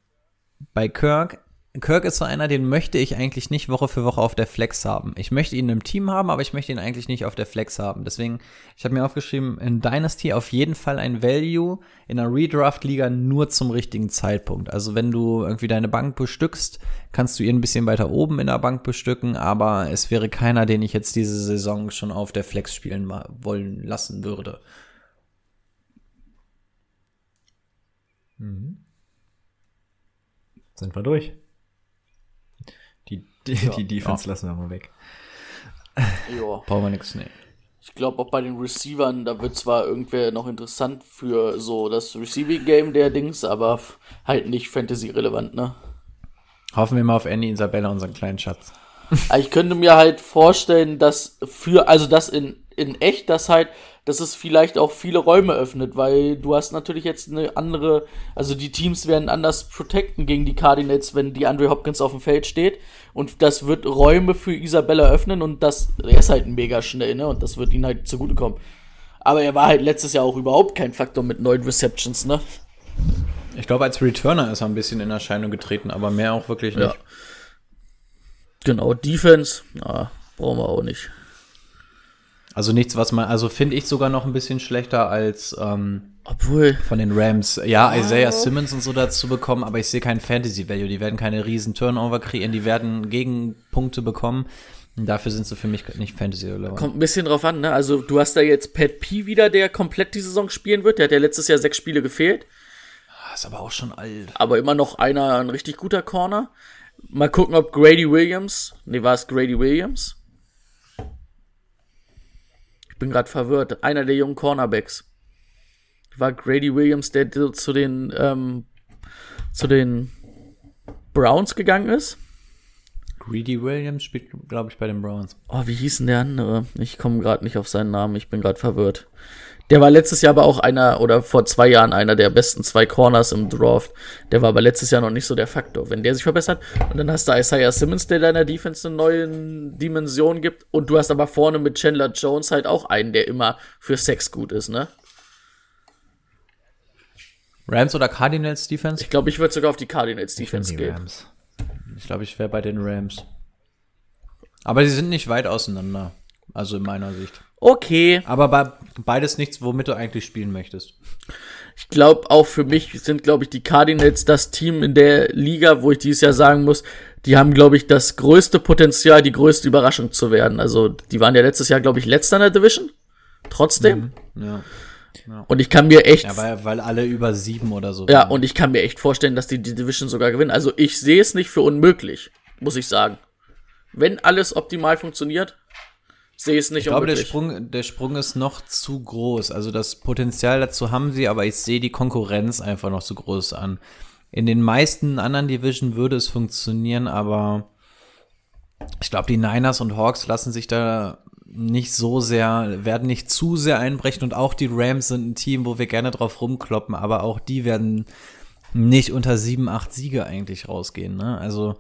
bei Kirk Kirk ist so einer, den möchte ich eigentlich nicht Woche für Woche auf der Flex haben. Ich möchte ihn im Team haben, aber ich möchte ihn eigentlich nicht auf der Flex haben. Deswegen, ich habe mir aufgeschrieben, in Dynasty auf jeden Fall ein Value, in einer Redraft-Liga nur zum richtigen Zeitpunkt. Also wenn du irgendwie deine Bank bestückst, kannst du ihn ein bisschen weiter oben in der Bank bestücken, aber es wäre keiner, den ich jetzt diese Saison schon auf der Flex spielen wollen lassen würde. Mhm. Sind wir durch? Die, die, Ja. die Defense Ja. lassen wir mal weg. Ja. Brauchen wir nichts, nee. Ich glaube auch bei den Receivern, da wird zwar irgendwer noch interessant für so das Receiving Game der Dings, aber halt nicht Fantasy relevant, ne? Hoffen wir mal auf Andy Isabella, unseren kleinen Schatz. Ich könnte mir halt vorstellen, dass für, also das in, in echt, das halt, dass es vielleicht auch viele Räume öffnet, weil du hast natürlich jetzt eine andere, also die Teams werden anders protecten gegen die Cardinals, wenn die Andre Hopkins auf dem Feld steht. Und das wird Räume für Isabella öffnen und das, er ist halt mega schnell, ne? Und das wird ihm halt zugutekommen. Aber er war halt letztes Jahr auch überhaupt kein Faktor mit neun Receptions, ne? Ich glaube, als Returner ist er ein bisschen in Erscheinung getreten, aber mehr auch wirklich Ja. Genau, Defense, na, brauchen wir auch nicht. Also nichts, was man, also finde ich sogar noch ein bisschen schlechter als ähm, Obwohl, von den Rams. Ja, Isaiah Simmons und so dazu bekommen, aber ich sehe keinen Fantasy Value. Die werden keine riesen Turnover kreieren, die werden Gegenpunkte bekommen. Und dafür sind sie für mich nicht Fantasy relevant. Kommt ein bisschen drauf an, ne? Also du hast da jetzt Pat P wieder, der komplett die Saison spielen wird. Der hat ja letztes Jahr sechs Spiele gefehlt. Ah, ist aber auch schon alt. Aber immer noch einer, ein richtig guter Corner. Mal gucken, ob Grady Williams. Nee, war es Grady Williams? Ich bin gerade verwirrt. Einer der jungen Cornerbacks. War Grady Williams, der zu den, ähm, zu den Browns gegangen ist? Greedy Williams spielt, glaube ich, bei den Browns. Oh, wie hieß denn der andere? Ich komme gerade nicht auf seinen Namen, ich bin gerade verwirrt. Der war letztes Jahr aber auch einer, oder vor zwei Jahren einer der besten zwei Corners im Draft. Der war aber letztes Jahr noch nicht so der Faktor. Wenn der sich verbessert, und dann hast du Isaiah Simmons, der deiner Defense eine neue Dimension gibt, und du hast aber vorne mit Chandler Jones halt auch einen, der immer für Sex gut ist, ne? Rams oder Cardinals Defense? Ich glaube, ich würde sogar auf die Cardinals Ich Defense die gehen. Rams. Ich glaube, ich wäre bei den Rams. Aber sie sind nicht weit auseinander. Also in meiner Sicht. Okay. Aber bei, beides nichts, womit du eigentlich spielen möchtest. Ich glaube, auch für mich sind, glaube ich, die Cardinals das Team in der Liga, wo ich dieses Jahr sagen muss, die haben, glaube ich, das größte Potenzial, die größte Überraschung zu werden. Also, die waren ja letztes Jahr, glaube ich, letzter in der Division. Trotzdem. Ja. Und ich kann mir echt, Ja, weil, weil alle über sieben oder so. ja, waren. und ich kann mir echt vorstellen, dass die die Division sogar gewinnen. Also, ich sehe es nicht für unmöglich, muss ich sagen. Wenn alles optimal funktioniert, sehe es nicht Ich glaube, der. Sprung, der Sprung ist noch zu groß. Also das Potenzial dazu haben sie, aber ich sehe die Konkurrenz einfach noch zu groß an. In den meisten anderen Division würde es funktionieren, aber ich glaube, die Niners und Hawks lassen sich da nicht so sehr, werden nicht zu sehr einbrechen und auch die Rams sind ein Team, wo wir gerne drauf rumkloppen, aber auch die werden nicht unter sieben, acht Siege eigentlich rausgehen. Ne? Also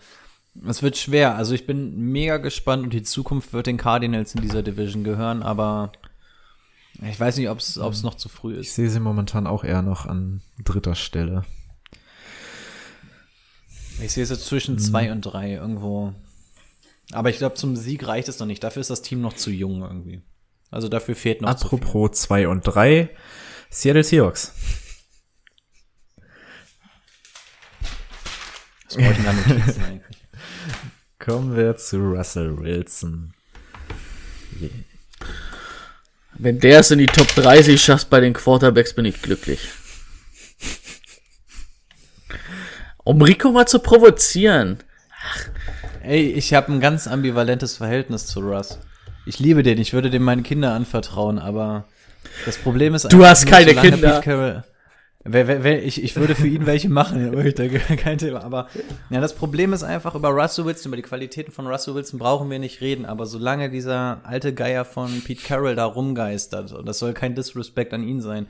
es wird schwer. Also ich bin mega gespannt und die Zukunft wird den Cardinals in dieser Division gehören, aber ich weiß nicht, ob es noch zu früh Ich ist. sehe sie momentan auch eher noch an dritter Stelle. Ich sehe es jetzt zwischen zwei und drei irgendwo. Aber ich glaube, zum Sieg reicht es noch nicht. Dafür ist das Team noch zu jung irgendwie. Also dafür fehlt noch. Apropos 2 und 3, Seattle Seahawks. Das ich der Notizen eigentlich. Kommen wir zu Russell Wilson. Wenn der es in die Top 30 schafft bei den Quarterbacks, bin ich glücklich. Um Rico mal zu provozieren. Ey, ich habe ein ganz ambivalentes Verhältnis zu Russ. Ich liebe den, ich würde dem meine Kinder anvertrauen, aber das Problem ist Du einfach hast keine Kinder. Ich, ich würde für ihn welche machen, kein Thema. Aber ja, das Problem ist einfach, über Russell Wilson, über die Qualitäten von Russell Wilson brauchen wir nicht reden, aber solange dieser alte Geier von Pete Carroll da rumgeistert, und das soll kein Disrespect an ihn sein,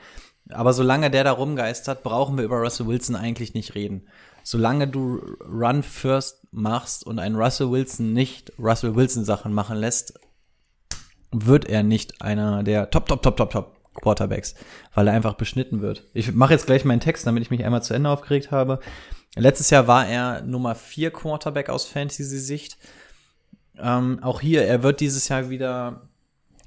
aber solange der da rumgeistert, brauchen wir über Russell Wilson eigentlich nicht reden. Solange du Run First machst und einen Russell Wilson nicht Russell Wilson Sachen machen lässt, wird er nicht einer der Top, Top, Top, Top, Top Quarterbacks, weil er einfach beschnitten wird. Ich mache jetzt gleich meinen Text, damit ich mich einmal zu Ende aufgeregt habe. Letztes Jahr war er Nummer 4 Quarterback aus Fantasy-Sicht. Ähm, auch hier, er wird dieses Jahr wieder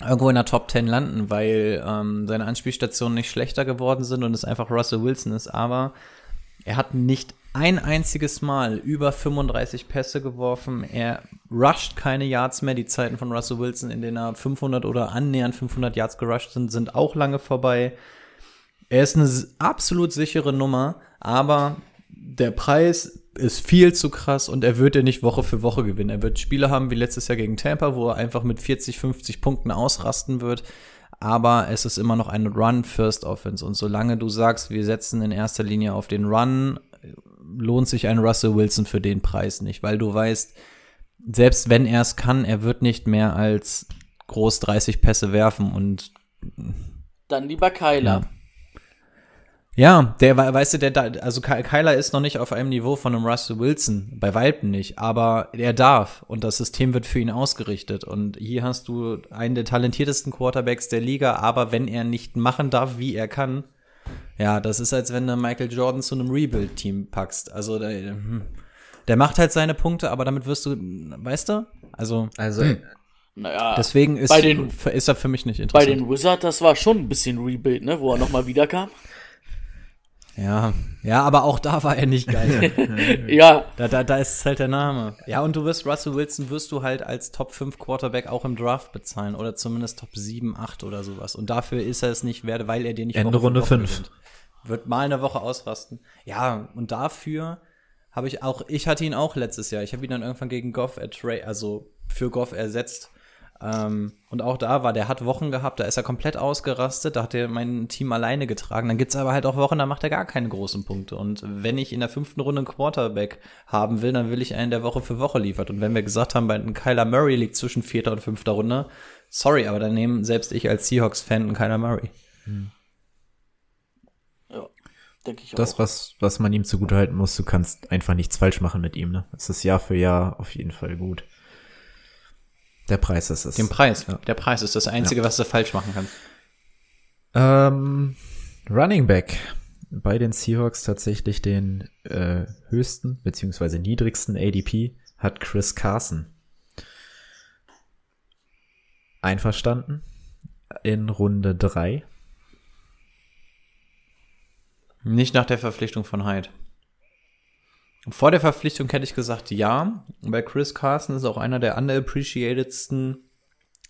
irgendwo in der Top 10 landen, weil ähm, seine Anspielstationen nicht schlechter geworden sind und es einfach Russell Wilson ist, aber er hat nicht ein einziges Mal über 35 Pässe geworfen. Er rusht keine Yards mehr. Die Zeiten von Russell Wilson, in denen er 500 oder annähernd 500 Yards gerusht sind, sind auch lange vorbei. Er ist eine absolut sichere Nummer, aber der Preis ist viel zu krass und er wird ja nicht Woche für Woche gewinnen. Er wird Spiele haben wie letztes Jahr gegen Tampa, wo er einfach mit 40, 50 Punkten ausrasten wird. Aber es ist immer noch eine Run-First-Offense. Und solange du sagst, wir setzen in erster Linie auf den Run, lohnt sich ein Russell Wilson für den Preis nicht, weil du weißt, selbst wenn er es kann, er wird nicht mehr als groß 30 Pässe werfen und Dann lieber Kyler. Ja, der, we- weißt du, der, da- also Ky- Kyler ist noch nicht auf einem Niveau von einem Russell Wilson, bei Weitem nicht, aber er darf und das System wird für ihn ausgerichtet und hier hast du einen der talentiertesten Quarterbacks der Liga, aber wenn er nicht machen darf, wie er kann, ja, das ist, als wenn du Michael Jordan zu einem Rebuild-Team packst, also der, hm, der macht halt seine Punkte, aber damit wirst du, weißt du, also Also, Naja, deswegen ist, bei den- ist er für mich nicht bei interessant. den Wizards, das war schon ein bisschen Rebuild, ne, wo er nochmal wiederkam. Ja, ja, aber auch da war er nicht geil. Ja, Da, da, da ist halt der Name. Ja, und du wirst Russell Wilson wirst du halt als Top 5 Quarterback auch im Draft bezahlen oder zumindest Top 7, 8 oder sowas. Und dafür ist er es nicht wert, weil er dir nicht Ende Woche Runde Woche fünf. gewinnt. Wird mal eine Woche ausrasten. Ja, und dafür habe ich auch, ich hatte ihn auch letztes Jahr. Ich habe ihn dann irgendwann gegen Goff also für Goff ersetzt. Ähm, und auch da war, der hat Wochen gehabt, da ist er komplett ausgerastet, da hat er mein Team alleine getragen. Dann gibt's aber halt auch Wochen, da macht er gar keine großen Punkte. Und wenn ich in der fünften Runde einen Quarterback haben will, dann will ich einen, der Woche für Woche liefert. Und wenn wir gesagt haben, bei einem Kyler Murray liegt zwischen vierter und fünfter Runde, sorry, aber dann nehmen selbst ich als Seahawks-Fan einen Kyler Murray. ja denke ich das, auch. was, was man ihm zugutehalten muss, du kannst einfach nichts falsch machen mit ihm, ne? Es ist Jahr für Jahr auf jeden Fall gut. Der Preis ist es. Den Preis. Der Preis ist das Einzige, was du falsch machen kannst. Ähm, Running Back. Bei den Seahawks tatsächlich den äh, höchsten beziehungsweise niedrigsten ADP hat Chris Carson. Einverstanden? In Runde 3. Nicht nach der Verpflichtung von Hyde. Vor der Verpflichtung hätte ich gesagt, ja. Bei Chris Carson ist auch einer der underappreciatedsten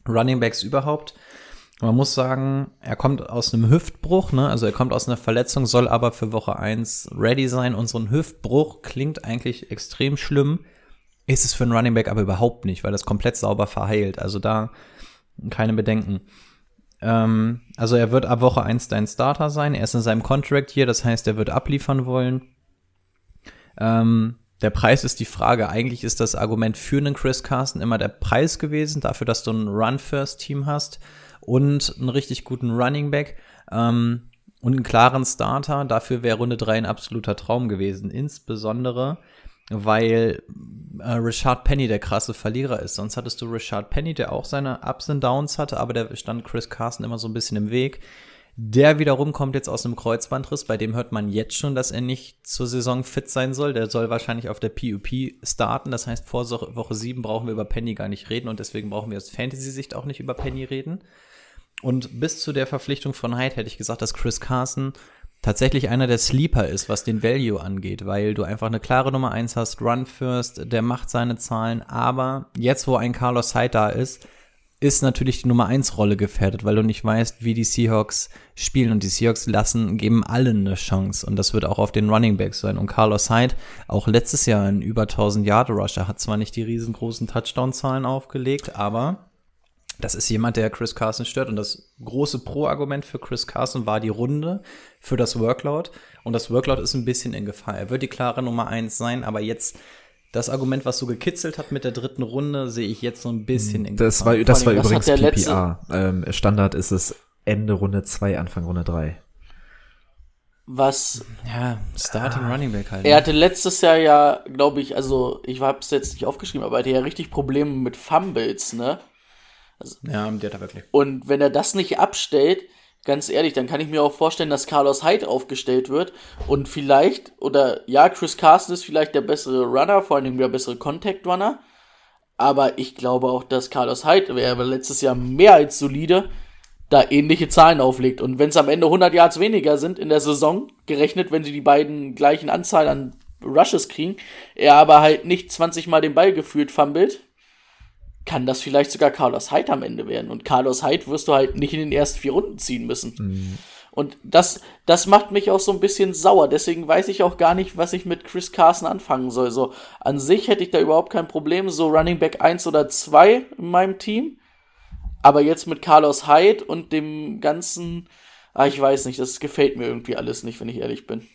Running Backs überhaupt. Man muss sagen, er kommt aus einem Hüftbruch, ne? Also er kommt aus einer Verletzung, soll aber für Woche 1 ready sein. Und so ein Hüftbruch klingt eigentlich extrem schlimm. Ist es für einen Running Back aber überhaupt nicht, weil das komplett sauber verheilt. Also da keine Bedenken. Ähm, also er wird ab Woche 1 dein Starter sein. Er ist in seinem Contract hier, das heißt, er wird abliefern wollen. Ähm, der Preis ist die Frage. Eigentlich ist das Argument für einen Chris Carson immer der Preis gewesen, dafür, dass du ein Run-First-Team hast und einen richtig guten Running Back ähm, und einen klaren Starter. Dafür wäre Runde 3 ein absoluter Traum gewesen. Insbesondere, weil äh, Richard Penny der krasse Verlierer ist. Sonst hattest du Richard Penny, der auch seine Ups und Downs hatte, aber der stand Chris Carson immer so ein bisschen im Weg. Der wiederum kommt jetzt aus einem Kreuzbandriss, bei dem hört man jetzt schon, dass er nicht zur Saison fit sein soll. Der soll wahrscheinlich auf der PUP starten. Das heißt, vor Woche 7 brauchen wir über Penny gar nicht reden und deswegen brauchen wir aus Fantasy-Sicht auch nicht über Penny reden. Und bis zu der Verpflichtung von Hyde hätte ich gesagt, dass Chris Carson tatsächlich einer der Sleeper ist, was den Value angeht, weil du einfach eine klare Nummer 1 hast, Run First, der macht seine Zahlen, aber jetzt, wo ein Carlos Hyde da ist, ist natürlich die Nummer 1 Rolle gefährdet, weil du nicht weißt, wie die Seahawks spielen. Und die Seahawks lassen, geben allen eine Chance. Und das wird auch auf den Running Backs sein. Und Carlos Hyde, auch letztes Jahr ein über 1000 Yard Rusher, hat zwar nicht die riesengroßen Touchdown-Zahlen aufgelegt, aber das ist jemand, der Chris Carson stört. Und das große Pro-Argument für Chris Carson war die Runde für das Workload. Und das Workload ist ein bisschen in Gefahr. Er wird die klare Nummer 1 sein, aber jetzt das Argument, was so gekitzelt hat mit der dritten Runde, sehe ich jetzt so ein bisschen in Das war, das war übrigens PPR. Ähm, Standard ist es Ende Runde 2, Anfang Runde 3. Was Ja, Starting Running Back halt. er hatte letztes Jahr ja, glaube ich, also ich habe es jetzt nicht aufgeschrieben, aber er hatte ja richtig Probleme mit Fumbles, ne? ja, der hat er wirklich. Und wenn er das nicht abstellt, ganz ehrlich, dann kann ich mir auch vorstellen, dass Carlos Hyde aufgestellt wird und vielleicht, oder ja, Chris Carson ist vielleicht der bessere Runner, vor allem der bessere Contact Runner. Aber ich glaube auch, dass Carlos Hyde, der letztes Jahr mehr als solide, da ähnliche Zahlen auflegt. Und wenn es am Ende 100 Yards weniger sind in der Saison, gerechnet, wenn sie die beiden gleichen Anzahl an Rushes kriegen, er aber halt nicht 20 Mal den Ball gefühlt fummelt, kann das vielleicht sogar Carlos Hyde am Ende werden. Und Carlos Hyde wirst du halt nicht in den ersten vier Runden ziehen müssen. Und das, das macht mich auch so ein bisschen sauer. Deswegen weiß ich auch gar nicht, was ich mit Chris Carson anfangen soll. So, an sich hätte ich da überhaupt kein Problem. So Running Back 1 oder 2 in meinem Team. Aber jetzt mit Carlos Hyde und dem ganzen, ah, ich weiß nicht, das gefällt mir irgendwie alles nicht, wenn ich ehrlich bin.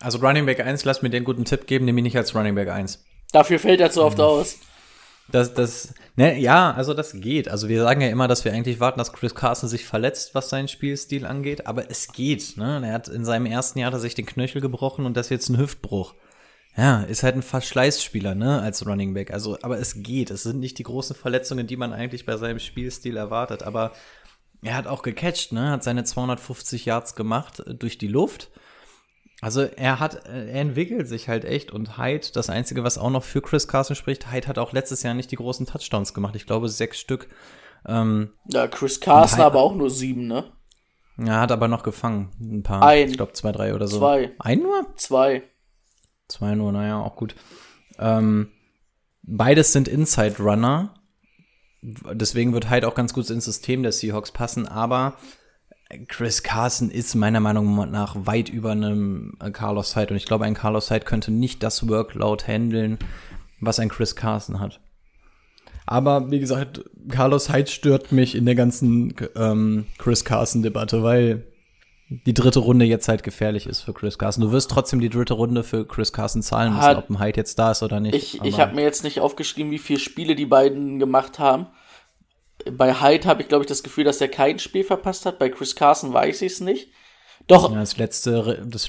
Also Running Back 1, lass mir den guten Tipp geben, nehme ihn nicht als Running Back 1. Dafür fällt er zu oft aus. Das, das, ne, ja, also das geht. Also wir sagen ja immer, dass wir eigentlich warten, dass Chris Carson sich verletzt, was seinen Spielstil angeht, aber es geht, ne? Er hat in seinem ersten Jahr hat sich den Knöchel gebrochen und das jetzt ein Hüftbruch. Ja, ist halt ein Verschleißspieler, ne, als Running Back. Also, aber es geht. Es sind nicht die großen Verletzungen, die man eigentlich bei seinem Spielstil erwartet, aber er hat auch gecatcht, ne, hat seine 250 Yards gemacht äh, durch die Luft. Also er hat, äh, er entwickelt sich halt echt und Hyde, das Einzige, was auch noch für Chris Carson spricht, Hyde hat auch letztes Jahr nicht die großen Touchdowns gemacht. Ich glaube sechs Stück. Ähm, Ja, Chris Carson Hyde- aber auch nur sieben, ne? er hat aber noch gefangen, ein paar. Ein. Ich glaube zwei, drei oder so. Zwei. Ein nur? Zwei. Zwei nur, naja, auch gut. Ähm, beides sind Inside Runner. Deswegen wird Hyde auch ganz gut ins System der Seahawks passen, aber Chris Carson ist meiner Meinung nach weit über einem äh, Carlos Hyde und ich glaube, ein Carlos Hyde könnte nicht das Workload handeln, was ein Chris Carson hat. Aber wie gesagt, Carlos Hyde stört mich in der ganzen ähm, Chris Carson-Debatte, weil die dritte Runde jetzt halt gefährlich ist für Chris Carson. Du wirst trotzdem die dritte Runde für Chris Carson zahlen müssen, Hat- ob ein Hyde jetzt da ist oder nicht. Ich, ich habe mir jetzt nicht aufgeschrieben, wie viele Spiele die beiden gemacht haben. Bei Hyde habe ich, glaube ich, das Gefühl, dass er kein Spiel verpasst hat. Bei Chris Carson weiß ich es nicht. Doch, Ja, das letzte, das,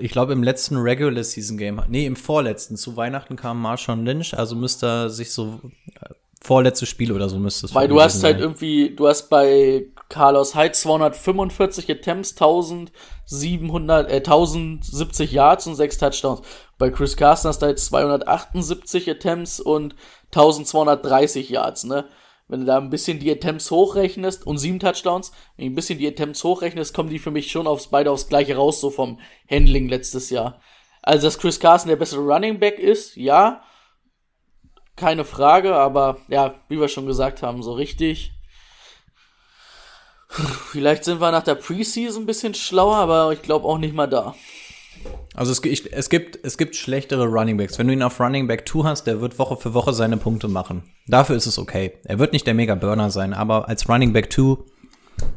ich glaube im letzten Regular Season Game, nee, im vorletzten, zu Weihnachten kam Marshawn Lynch, also müsste er sich so, äh, vorletzte Spiel oder so müsste es weil du hast halt irgendwie, du hast bei Carlos Hyde 245 Attempts, 1700, äh, 1070 Yards und 6 Touchdowns. Bei Chris Carson hast du halt 278 Attempts und 1230 Yards, ne? Wenn du da ein bisschen die Attempts hochrechnest und sieben Touchdowns, wenn du ein bisschen die Attempts hochrechnest, kommen die für mich schon aufs beide aufs gleiche raus, so vom Handling letztes Jahr. Also, dass Chris Carson der bessere Running Back ist, ja, keine Frage, aber ja, wie wir schon gesagt haben, so richtig. Vielleicht sind wir nach der Preseason ein bisschen schlauer, aber ich glaube auch nicht mal da. Also es, ich, es, gibt, es gibt schlechtere Running Backs. Wenn du ihn auf Running Back 2 hast, der wird Woche für Woche seine Punkte machen. Dafür ist es okay. Er wird nicht der Mega-Burner sein, aber als Running Back 2,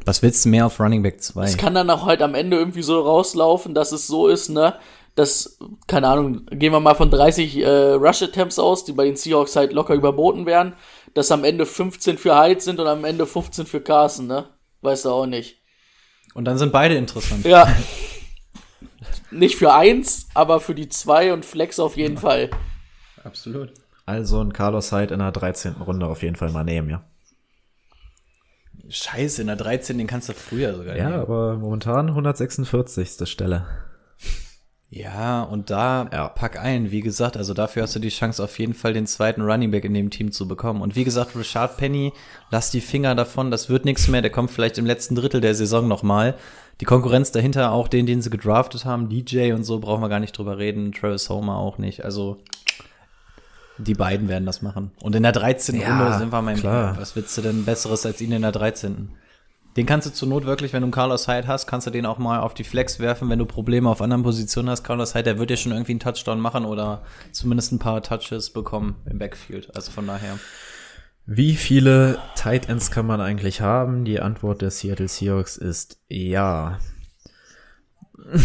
was willst du mehr auf Running Back 2? Es kann dann auch halt am Ende irgendwie so rauslaufen, dass es so ist, ne, dass, keine Ahnung, gehen wir mal von 30 äh, Rush-Attempts aus, die bei den Seahawks halt locker überboten werden, dass am Ende 15 für Hyde sind und am Ende 15 für Carson, ne? Weißt du auch nicht. Und dann sind beide interessant. Ja. nicht für eins, aber für die zwei und Flex auf jeden Fall. Absolut. Also ein Carlos Hyde in der 13. Runde auf jeden Fall mal nehmen, ja. Scheiße, in der 13, den kannst du früher sogar Ja, nehmen. aber momentan 146. Stelle. Ja, und da Ja. pack ein, wie gesagt, also dafür hast du die Chance auf jeden Fall den zweiten Running Back in dem Team zu bekommen. Und wie gesagt, Richard Penny, lass die Finger davon, das wird nichts mehr, der kommt vielleicht im letzten Drittel der Saison nochmal. Die Konkurrenz dahinter, auch den, den sie gedraftet haben, DJ und so, brauchen wir gar nicht drüber reden, Travis Homer auch nicht, also die beiden werden das machen. Und in der 13. Ja, Runde sind wir mein klar. Was willst du denn besseres als ihn in der 13.? Den kannst du zur Not wirklich, wenn du einen Carlos Hyde hast, kannst du den auch mal auf die Flex werfen, wenn du Probleme auf anderen Positionen hast. Carlos Hyde, der wird ja schon irgendwie einen Touchdown machen oder zumindest ein paar Touches bekommen im Backfield. Also von daher. Wie viele Tight Ends kann man eigentlich haben? Die Antwort der Seattle Seahawks ist ja.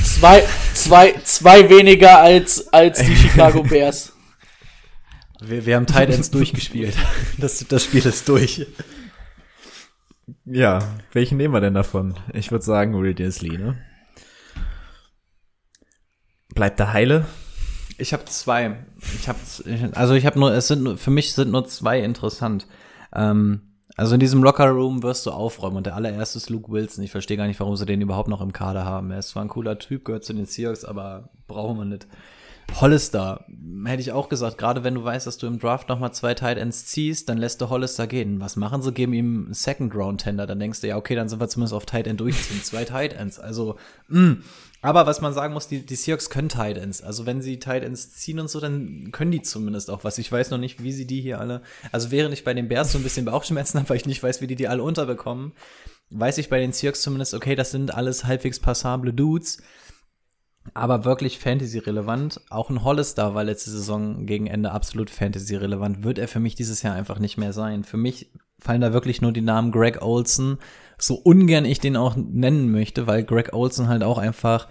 Zwei, zwei, zwei weniger als, als die Chicago Bears. Wir, wir haben Tight Ends durchgespielt. Das, das Spiel ist durch. Ja, welchen nehmen wir denn davon? Ich würde sagen Will Disley, ne? Bleibt der heile? Ich habe zwei. Ich habe also ich habe nur es sind für mich sind nur zwei interessant. Ähm, also in diesem Locker Room wirst du aufräumen und der allererste ist Luke Wilson. Ich verstehe gar nicht, warum sie den überhaupt noch im Kader haben. Er ist zwar ein cooler Typ, gehört zu den Seahawks, aber brauchen wir nicht. Hollister, hätte ich auch gesagt, gerade wenn du weißt, dass du im Draft nochmal zwei Tight Ends ziehst, dann lässt du Hollister gehen. Was machen sie? Geben ihm einen Second Round Tender. Dann denkst du, ja, okay, dann sind wir zumindest auf Tight End durchziehen. zwei Tight Ends. Also, mh. Aber was man sagen muss, die, die Seahawks können Tight Ends. Also wenn sie Tight Ends ziehen und so, dann können die zumindest auch was. Ich weiß noch nicht, wie sie die hier alle, also während ich bei den Bears so ein bisschen Bauchschmerzen habe, weil ich nicht weiß, wie die die alle unterbekommen, weiß ich bei den Seahawks zumindest, okay, das sind alles halbwegs passable Dudes. Aber wirklich Fantasy-relevant. Auch ein Hollister war letzte Saison gegen Ende absolut Fantasy-relevant. Wird er für mich dieses Jahr einfach nicht mehr sein. Für mich fallen da wirklich nur die Namen Greg Olson. So ungern ich den auch nennen möchte, weil Greg Olson halt auch einfach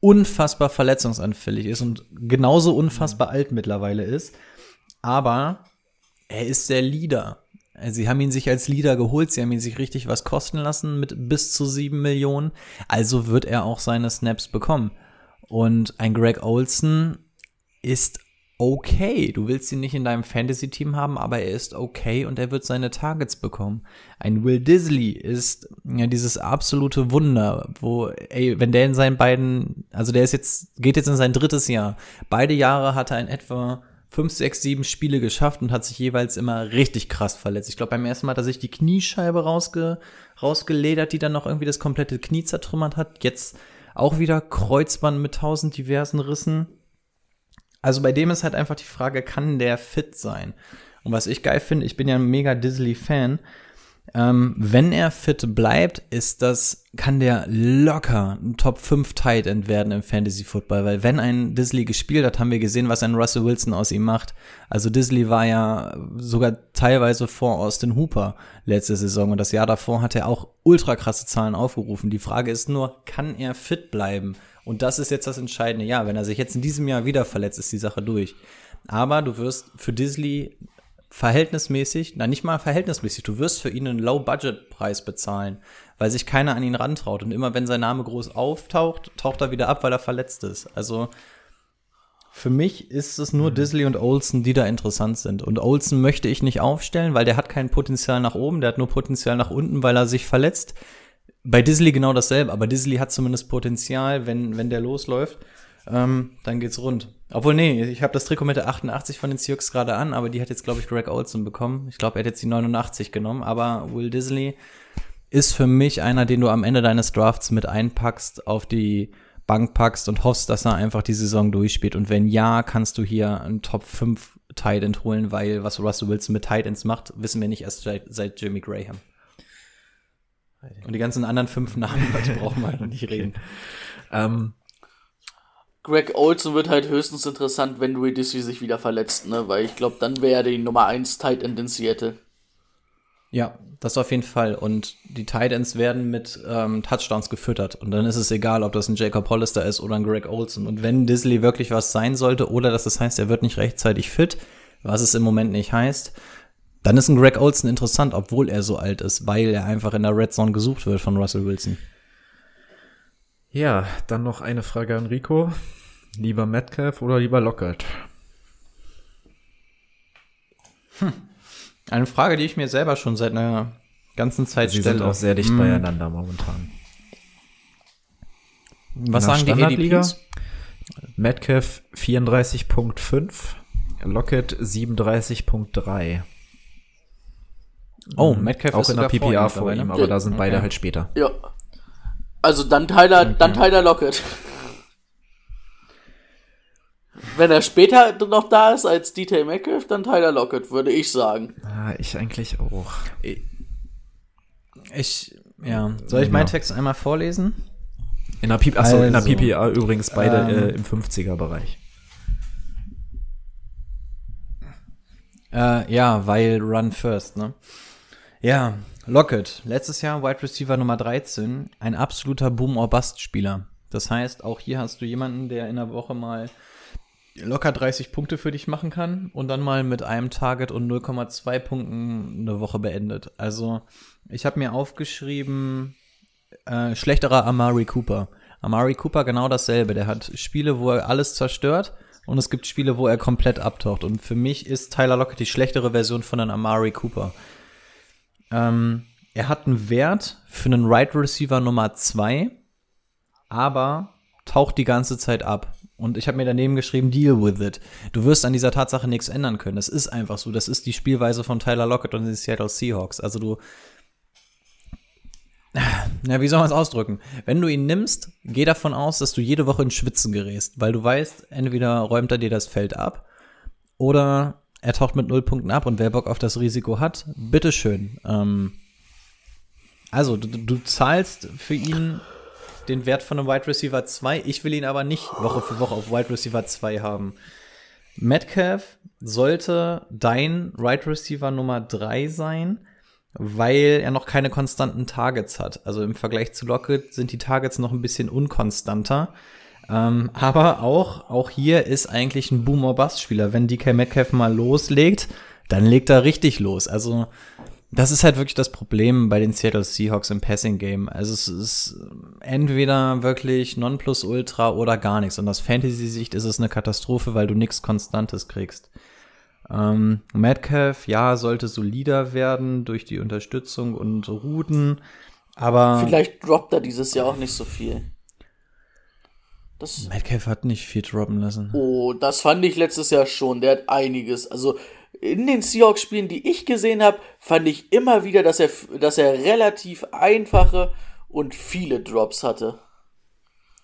unfassbar verletzungsanfällig ist und genauso unfassbar alt mittlerweile ist. Aber er ist der Leader. Sie haben ihn sich als Leader geholt, sie haben ihn sich richtig was kosten lassen mit bis zu sieben Millionen. Also wird er auch seine Snaps bekommen. Und ein Greg Olson ist okay. Du willst ihn nicht in deinem Fantasy-Team haben, aber er ist okay und er wird seine Targets bekommen. Ein Will Disley ist ja dieses absolute Wunder, wo, ey, wenn der in seinen beiden, also der ist jetzt, geht jetzt in sein drittes Jahr. Beide Jahre hat er in etwa fünf, sechs, sieben Spiele geschafft und hat sich jeweils immer richtig krass verletzt. Ich glaube, beim ersten Mal hat er sich die Kniescheibe rausge, rausgeledert, die dann noch irgendwie das komplette Knie zertrümmert hat. Jetzt auch wieder Kreuzband mit tausend diversen Rissen. Also bei dem ist halt einfach die Frage, kann der fit sein? Und was ich geil finde, ich bin ja ein mega Disley-Fan. Ähm, wenn er fit bleibt, ist das, kann der locker ein Top 5 Tight End werden im Fantasy Football, weil wenn ein Disley gespielt hat, haben wir gesehen, was ein Russell Wilson aus ihm macht. Also Disley war ja sogar teilweise vor Austin Hooper letzte Saison und das Jahr davor hat er auch ultra krasse Zahlen aufgerufen. Die Frage ist nur, kann er fit bleiben? Und das ist jetzt das Entscheidende. Ja, wenn er sich jetzt in diesem Jahr wieder verletzt, ist die Sache durch. Aber du wirst für Disley verhältnismäßig, na nicht mal verhältnismäßig, du wirst für ihn einen Low-Budget-Preis bezahlen, weil sich keiner an ihn rantraut. Und immer wenn sein Name groß auftaucht, taucht er wieder ab, weil er verletzt ist. Also für mich ist es nur Disley und Olsen, die da interessant sind. Und Olsen möchte ich nicht aufstellen, weil der hat kein Potenzial nach oben, der hat nur Potenzial nach unten, weil er sich verletzt. Bei Disley genau dasselbe, aber Disley hat zumindest Potenzial, wenn, wenn der losläuft, ähm, dann geht's rund. Obwohl, nee, ich habe das Trikot mit der 88 von den Seahawks gerade an, aber die hat jetzt, glaube ich, Greg Olson bekommen. Ich glaube, er hat jetzt die 89 genommen, aber Will Disley ist für mich einer, den du am Ende deines Drafts mit einpackst, auf die Bank packst und hoffst, dass er einfach die Saison durchspielt. Und wenn ja, kannst du hier einen Top 5 Tight End holen, weil was Russell Wilson mit Tight Ends macht, wissen wir nicht erst seit, seit Jimmy Graham. Und die ganzen anderen fünf Namen, die brauchen wir noch nicht reden. Ähm, Greg Olson wird halt höchstens interessant, wenn Louis Disley sich wieder verletzt, ne? Weil ich glaube, dann wäre er die Nummer 1 Tight End in Seattle. Ja, das auf jeden Fall. Und die Titans werden mit ähm, Touchdowns gefüttert. Und dann ist es egal, ob das ein Jacob Hollister ist oder ein Greg Olson. Und wenn Disley wirklich was sein sollte, oder dass das heißt, er wird nicht rechtzeitig fit, was es im Moment nicht heißt, dann ist ein Greg Olson interessant, obwohl er so alt ist, weil er einfach in der Red Zone gesucht wird von Russell Wilson. Ja, dann noch eine Frage an Rico. Lieber Metcalf oder lieber Lockett? Eine Frage, die ich mir selber schon seit einer ganzen Zeit Sie stelle. sind auch sehr dicht Hm, beieinander momentan. Was sagen die? ADPs? Metcalf 34.5, Lockett 37.3. Oh, Metcalf Auch ist in der vor ihm PPA vor mittlerweile. ihm, aber da sind beide Okay. halt später. Ja. Also dann Tyler, dann Tyler Lockett. Wenn er später noch da ist als DJ Metcalf, dann Tyler Lockett, würde ich sagen. Ah, ich eigentlich auch. Ich, ja. Soll ich meinen Ja. Text einmal vorlesen? In der, P Achso, in der Also, PPA übrigens beide ähm, äh, im 50er-Bereich. Äh, ja, weil Run First, ne? Ja, Lockett, letztes Jahr Wide Receiver Nummer 13, ein absoluter Boom-or-Bust-Spieler. Das heißt, auch hier hast du jemanden, der in der Woche mal locker 30 Punkte für dich machen kann und dann mal mit einem Target und 0,2 Punkten eine Woche beendet. Also, ich habe mir aufgeschrieben, äh, schlechterer Amari Cooper. Amari Cooper genau dasselbe. Der hat Spiele, wo er alles zerstört und es gibt Spiele, wo er komplett abtaucht. Und für mich ist Tyler Lockett die schlechtere Version von einem Amari Cooper. Ähm, er hat einen Wert für einen Right Receiver Nummer 2, aber taucht die ganze Zeit ab. Und ich habe mir daneben geschrieben, deal with it. Du wirst an dieser Tatsache nichts ändern können. Das ist einfach so. Das ist die Spielweise von Tyler Lockett und den Seattle Seahawks. Also du, ja, wie soll man es ausdrücken? Wenn du ihn nimmst, geh davon aus, dass du jede Woche in Schwitzen gerätst, weil du weißt, entweder räumt er dir das Feld ab oder er taucht mit null Punkten ab und wer Bock auf das Risiko hat, bitteschön. Ähm, also, du, du zahlst für ihn den Wert von einem Wide Receiver 2. Ich will ihn aber nicht Woche für Woche auf Wide Receiver 2 haben. Metcalf sollte dein Wide Receiver Nummer 3 sein, weil er noch keine konstanten Targets hat. Also im Vergleich zu Lockett sind die Targets noch ein bisschen unkonstanter. Ähm, aber auch, auch hier ist eigentlich ein Boomer-Bust-Spieler. Wenn DK Metcalf mal loslegt, dann legt er richtig los. Also, das ist halt wirklich das Problem bei den Seattle Seahawks im Passing-Game. Also, es ist entweder wirklich Nonplusultra oder gar nichts. Und aus Fantasy-Sicht ist es eine Katastrophe, weil du nichts Konstantes kriegst. Ähm, Metcalf, ja, sollte solider werden durch die Unterstützung und Routen. Aber Vielleicht droppt er dieses Jahr auch nicht so viel. Das, Metcalf hat nicht viel droppen lassen. oh, das fand ich letztes Jahr schon. Der hat einiges. Also in den Seahawks-Spielen, die ich gesehen habe, fand ich immer wieder, dass er, dass er relativ einfache und viele Drops hatte.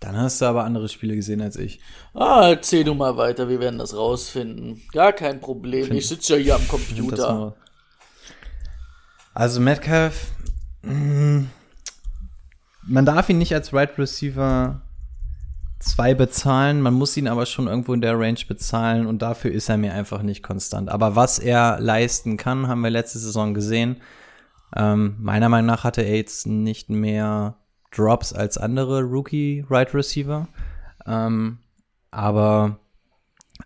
Dann hast du aber andere Spiele gesehen als ich. Ah, erzähl du mal weiter, wir werden das rausfinden. Gar kein Problem. ich sitze ja hier am Computer. Also Metcalf, mh, man darf ihn nicht als Right Receiver 2 bezahlen, man muss ihn aber schon irgendwo in der Range bezahlen und dafür ist er mir einfach nicht konstant. Aber was er leisten kann, haben wir letzte Saison gesehen. Ähm, meiner Meinung nach hatte er jetzt nicht mehr Drops als andere Rookie Right Receiver. Ähm, aber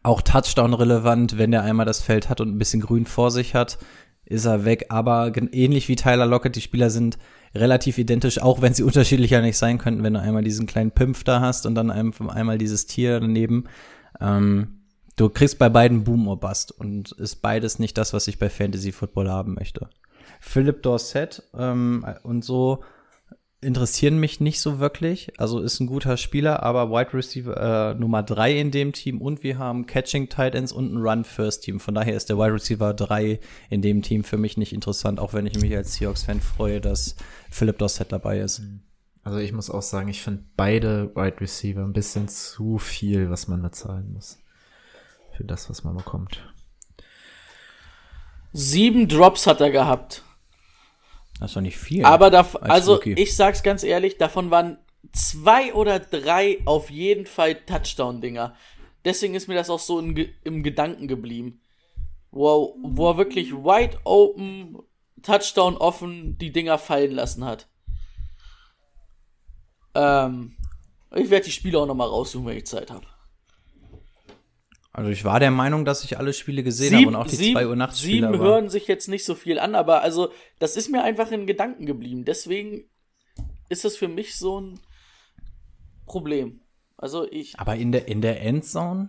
auch Touchdown relevant, wenn der einmal das Feld hat und ein bisschen Grün vor sich hat, ist er weg. Aber ähnlich wie Tyler Lockett, die Spieler sind relativ identisch, auch wenn sie unterschiedlicher nicht sein könnten, wenn du einmal diesen kleinen Pimpf da hast und dann ein- einmal dieses Tier daneben. Ähm, du kriegst bei beiden Boom or Bust und ist beides nicht das, was ich bei Fantasy Football haben möchte. Philip Dorset ähm, und so interessieren mich nicht so wirklich. Also ist ein guter Spieler, aber Wide Receiver äh, Nummer drei in dem Team und wir haben Catching Tight Ends und ein Run First Team. Von daher ist der Wide Receiver 3 in dem Team für mich nicht interessant, auch wenn ich mich als Seahawks-Fan freue, dass Philip Dossett dabei ist. Also ich muss auch sagen, ich finde beide Wide Receiver ein bisschen zu viel, was man da zahlen muss. Für das, was man bekommt. Sieben Drops hat er gehabt. Das ist doch nicht viel. Aber da, als also Rookie. ich sag's ganz ehrlich, davon waren zwei oder drei auf jeden Fall Touchdown-Dinger. Deswegen ist mir das auch so im, Ge- im Gedanken geblieben. Wo, er- wo er wirklich wide open, Touchdown offen die Dinger fallen lassen hat. Ähm, ich werde die Spiele auch nochmal raussuchen, wenn ich Zeit habe. Also ich war der Meinung, dass ich alle Spiele gesehen habe und auch die 2 Uhr nachts Spiele. sieben aber- hören sich jetzt nicht so viel an, aber also das ist mir einfach in Gedanken geblieben. Deswegen ist das für mich so ein Problem. Also ich, Aber in der, in der Endzone?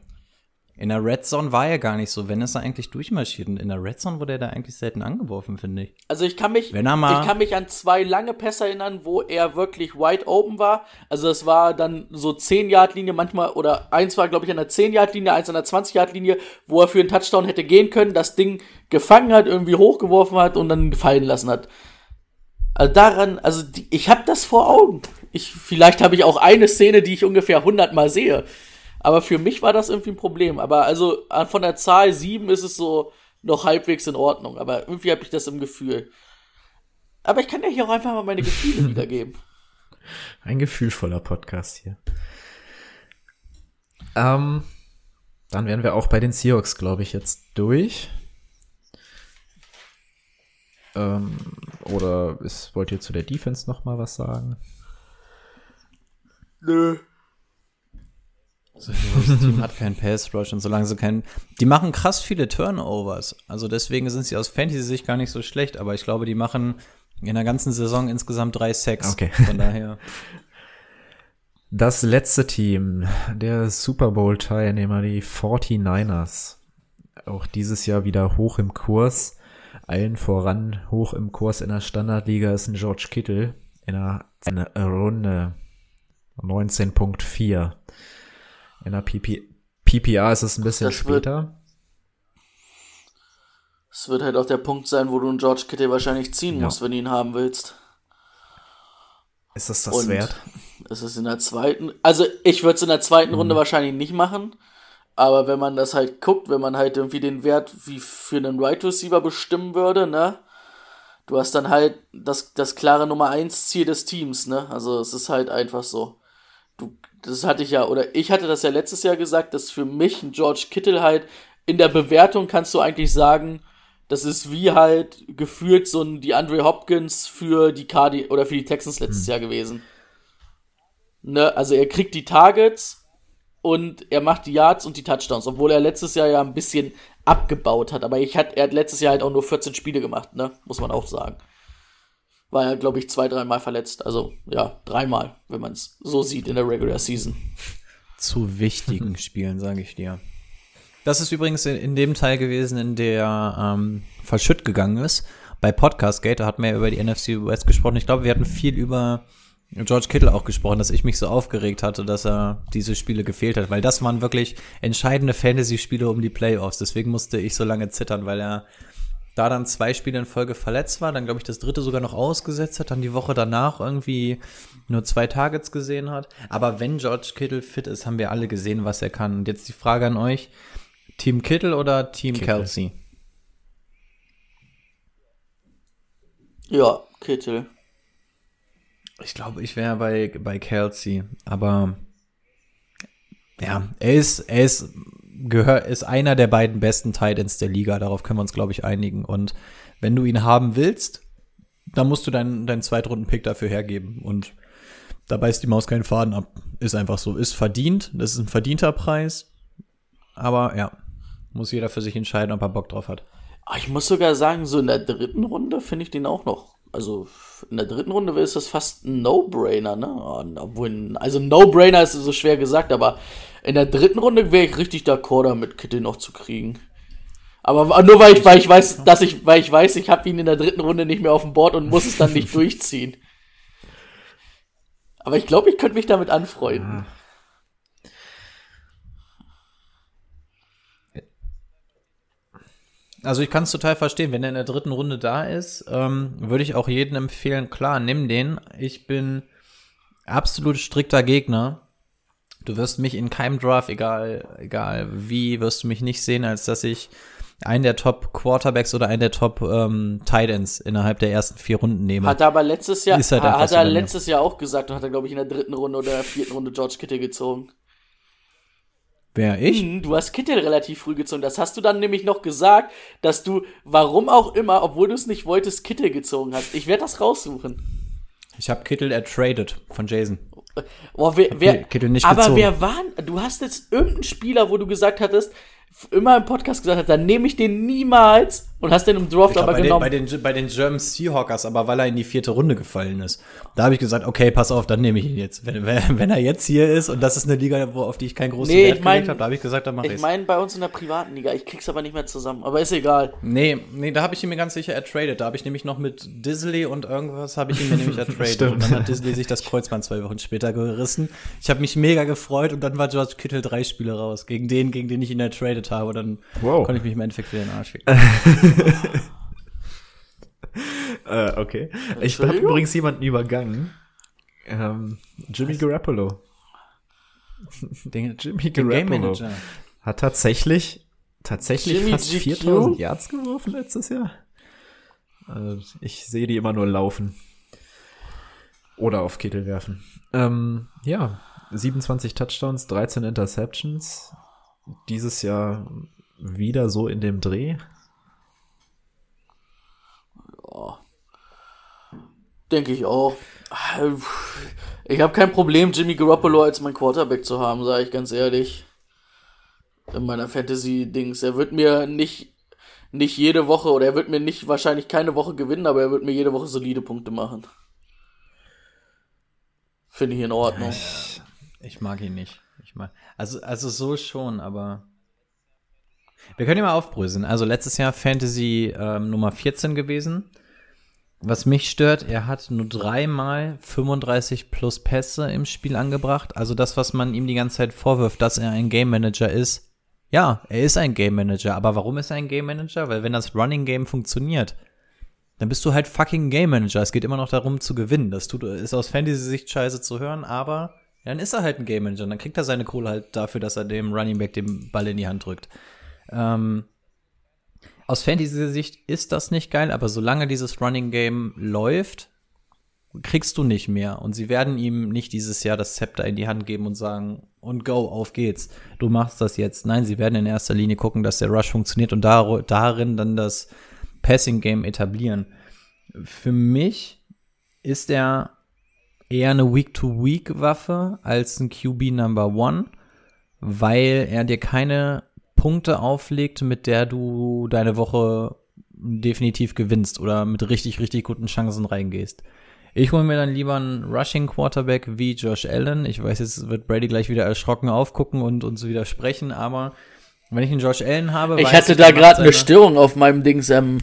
In der Red Zone war er gar nicht so. Wenn ist er eigentlich durchmarschiert. Und in der Red Zone wurde er da eigentlich selten angeworfen, finde ich. also ich kann mich, ich kann mich an zwei lange Pässe erinnern, wo er wirklich wide open war. Also es war dann so 10 Yard Linie manchmal oder eins war glaube ich an der 10 Yard Linie, eins an der 20 Yard Linie, wo er für einen Touchdown hätte gehen können, das Ding gefangen hat, irgendwie hochgeworfen hat und dann fallen lassen hat. Also daran, also die, ich habe das vor Augen. Ich, vielleicht habe ich auch eine Szene, die ich ungefähr 100 Mal sehe. Aber für mich war das irgendwie ein Problem. Aber also äh, von der Zahl 7 ist es so noch halbwegs in Ordnung. Aber irgendwie habe ich das im Gefühl. Aber ich kann ja hier auch einfach mal meine Gefühle wiedergeben. Ein gefühlvoller Podcast hier. Ähm, dann wären wir auch bei den Seahawks, glaube ich, jetzt durch. Ähm, oder ist, wollt ihr zu der Defense noch mal was sagen? Nö. Das Team hat keinen Pass Rush und solange sie keinen. Die machen krass viele Turnovers. Also deswegen sind sie aus Fantasy-Sicht gar nicht so schlecht, aber ich glaube, die machen in der ganzen Saison insgesamt drei Sacks. Okay. Von daher. Das letzte Team, der Super Bowl-Teilnehmer, die 49ers. Auch dieses Jahr wieder hoch im Kurs. Allen voran hoch im Kurs in der Standardliga ist ein George Kittle in der, in der Runde 19.4. In der PP, PPA ist es ein bisschen Das wird- später. Es wird halt auch der Punkt sein, wo du einen George Kittle wahrscheinlich ziehen Ja. musst, wenn du ihn haben willst. Ist es das Und wert? Es ist in der zweiten. Also ich würde es in der zweiten Mhm. Runde wahrscheinlich nicht machen. Aber wenn man das halt guckt, wenn man halt irgendwie den Wert wie für einen Right Receiver bestimmen würde, ne? Du hast dann halt das, das klare Nummer 1 Ziel des Teams, ne? Also es ist halt einfach so. Du, das hatte ich ja, oder ich hatte das ja letztes Jahr gesagt, dass für mich ein George Kittle halt in der Bewertung kannst du eigentlich sagen, das ist wie halt gefühlt so ein die Andre Hopkins für die Cardi oder für die Texans letztes Jahr gewesen. Ne, also er kriegt die Targets und er macht die Yards und die Touchdowns, obwohl er letztes Jahr ja ein bisschen abgebaut hat. Aber ich hat, er hat letztes Jahr halt auch nur 14 Spiele gemacht, ne? Muss man auch sagen. War ja, glaube ich, zwei, dreimal verletzt. Also, ja, dreimal, wenn man es so sieht in der Regular Season. zu wichtigen Spielen, sage ich dir. Das ist übrigens in, in dem Teil gewesen, in der ähm, verschütt gegangen ist. Bei Podcast Gate, da hatten wir ja über die NFC West gesprochen. Ich glaube, wir hatten viel über George Kittle auch gesprochen, dass ich mich so aufgeregt hatte, dass er diese Spiele gefehlt hat, weil das waren wirklich entscheidende Fantasy-Spiele um die Playoffs. Deswegen musste ich so lange zittern, weil er da dann zwei Spiele in Folge verletzt war, dann glaube ich das dritte sogar noch ausgesetzt hat, dann die Woche danach irgendwie nur zwei Targets gesehen hat. Aber wenn George Kittle fit ist, haben wir alle gesehen, was er kann. Und jetzt die Frage an euch: Team Kittle oder Team Kittle. Kelsey? Ja, Kittel. Ich glaube, ich wäre bei, bei Kelsey, aber ja, er ist, er ist, gehör, ist einer der beiden besten Titans der Liga, darauf können wir uns, glaube ich, einigen. Und wenn du ihn haben willst, dann musst du deinen, deinen Zweitrunden-Pick dafür hergeben. Und da beißt die Maus keinen Faden ab. Ist einfach so. Ist verdient, das ist ein verdienter Preis. Aber ja, muss jeder für sich entscheiden, ob er Bock drauf hat. Ah, Ich muss sogar sagen, so in der dritten Runde finde ich den auch noch. Also in der dritten Runde ist das fast ein No-Brainer, ne? Ah, Obwohl, also No-Brainer ist so schwer gesagt, aber in der dritten Runde wäre ich richtig d'accord damit, Kittel noch zu kriegen. Aber nur weil ich, weil ich weiß, dass ich, weil ich weiß, ich habe ihn in der dritten Runde nicht mehr auf dem Board und muss es dann nicht durchziehen. Aber ich glaube, ich könnte mich damit anfreunden. Also ich kann es total verstehen. Wenn er in der dritten Runde da ist, ähm, würde ich auch jedem empfehlen, klar, nimm den. Ich bin absolut strikter Gegner. Du wirst mich in keinem Draft, egal, egal wie, wirst du mich nicht sehen, als dass ich einen der Top Quarterbacks oder einen der Top ähm, Tight Ends innerhalb der ersten vier Runden nehme. Hat er aber letztes Jahr, halt hat er letztes Jahr auch gesagt und hat er, glaube ich, in der dritten Runde oder der vierten Runde George Kittle gezogen. Wer ich? Hm, Du hast Kittel relativ früh gezogen. Das hast du dann nämlich noch gesagt, dass du, warum auch immer, obwohl du es nicht wolltest, Kittel gezogen hast. Ich werde das raussuchen. Ich habe Kittel ertradet von Jason. Boah, wer, wer, Kittel nicht aber gezogen. wer war, du hast jetzt irgendeinen Spieler, wo du gesagt hattest, immer im Podcast gesagt hast, dann nehme ich den niemals und hast den im Draft Ich glaub, aber bei, den, genommen. bei, den, bei den German Seahawkers, aber weil er in die vierte Runde gefallen ist. Da habe ich gesagt, okay, pass auf, dann nehme ich ihn jetzt. Wenn, wenn, wenn er jetzt hier ist und das ist eine Liga, wo, auf die ich keinen großen Nee, Wert ich mein- gelegt habe, da habe ich gesagt, dann mache ich ich's. meine, bei uns in der privaten Liga, ich krieg's aber nicht mehr zusammen, aber ist egal. Nee, nee, da habe ich ihn mir ganz sicher ertradet. Da habe ich nämlich noch mit Disley und irgendwas habe ich ihn mir nämlich ertradet. Und dann hat Disley sich das Kreuzband zwei Wochen später gerissen. Ich habe mich mega gefreut und dann war George Kittle drei Spiele raus. Gegen den, gegen den ich ihn ertradet habe. Dann Wow. konnte ich mich im Endeffekt wieder in den Arsch ficken. Äh, okay. Ich habe übrigens jemanden übergangen. Ähm, Jimmy Garoppolo. Den, Jimmy Game Garoppolo Manager. hat tatsächlich tatsächlich Jimmy fast GQ? 4000 Yards geworfen letztes Jahr. Äh, ich sehe die immer nur laufen. Oder auf Kittel werfen. Ähm, ja, 27 Touchdowns, 13 Interceptions. Dieses Jahr wieder so in dem Dreh. Denke ich auch. Ich habe kein Problem, Jimmy Garoppolo als mein Quarterback zu haben, sage ich ganz ehrlich. In meiner Fantasy-Dings. Er wird mir nicht, nicht jede Woche, oder er wird mir nicht wahrscheinlich keine Woche gewinnen, aber er wird mir jede Woche solide Punkte machen. Finde ich in Ordnung. Ich mag ihn nicht. Ich mag, also, also so schon, aber. Wir können ihn mal aufbröseln. Also letztes Jahr Fantasy ähm, Nummer 14 gewesen. Was mich stört, er hat nur dreimal 35 plus Pässe im Spiel angebracht. Also das, was man ihm die ganze Zeit vorwirft, dass er ein Game Manager ist. Ja, er ist ein Game Manager. Aber warum ist er ein Game Manager? Weil wenn das Running Game funktioniert, dann bist du halt fucking Game Manager. Es geht immer noch darum zu gewinnen. Das tut, ist aus Fantasy-Sicht scheiße zu hören, aber dann ist er halt ein Game Manager. Dann kriegt er seine Kohle halt dafür, dass er dem Running Back den Ball in die Hand drückt. Ähm, aus Fantasy-Sicht ist das nicht geil, aber solange dieses Running Game läuft, kriegst du nicht mehr. Und sie werden ihm nicht dieses Jahr das Zepter in die Hand geben und sagen, und go, auf geht's. Du machst das jetzt. Nein, sie werden in erster Linie gucken, dass der Rush funktioniert und dar darin dann das Passing Game etablieren. Für mich ist er eher eine Week-to-Week-Waffe als ein QB Number One, weil er dir keine Punkte auflegt, mit der du deine Woche definitiv gewinnst oder mit richtig, richtig guten Chancen reingehst. Ich hole mir dann lieber einen Rushing Quarterback wie Josh Allen. Ich weiß, jetzt wird Brady gleich wieder erschrocken aufgucken und uns widersprechen, aber wenn ich einen Josh Allen habe, Ich hatte der da gerade eine Störung auf meinem Dings. Ähm,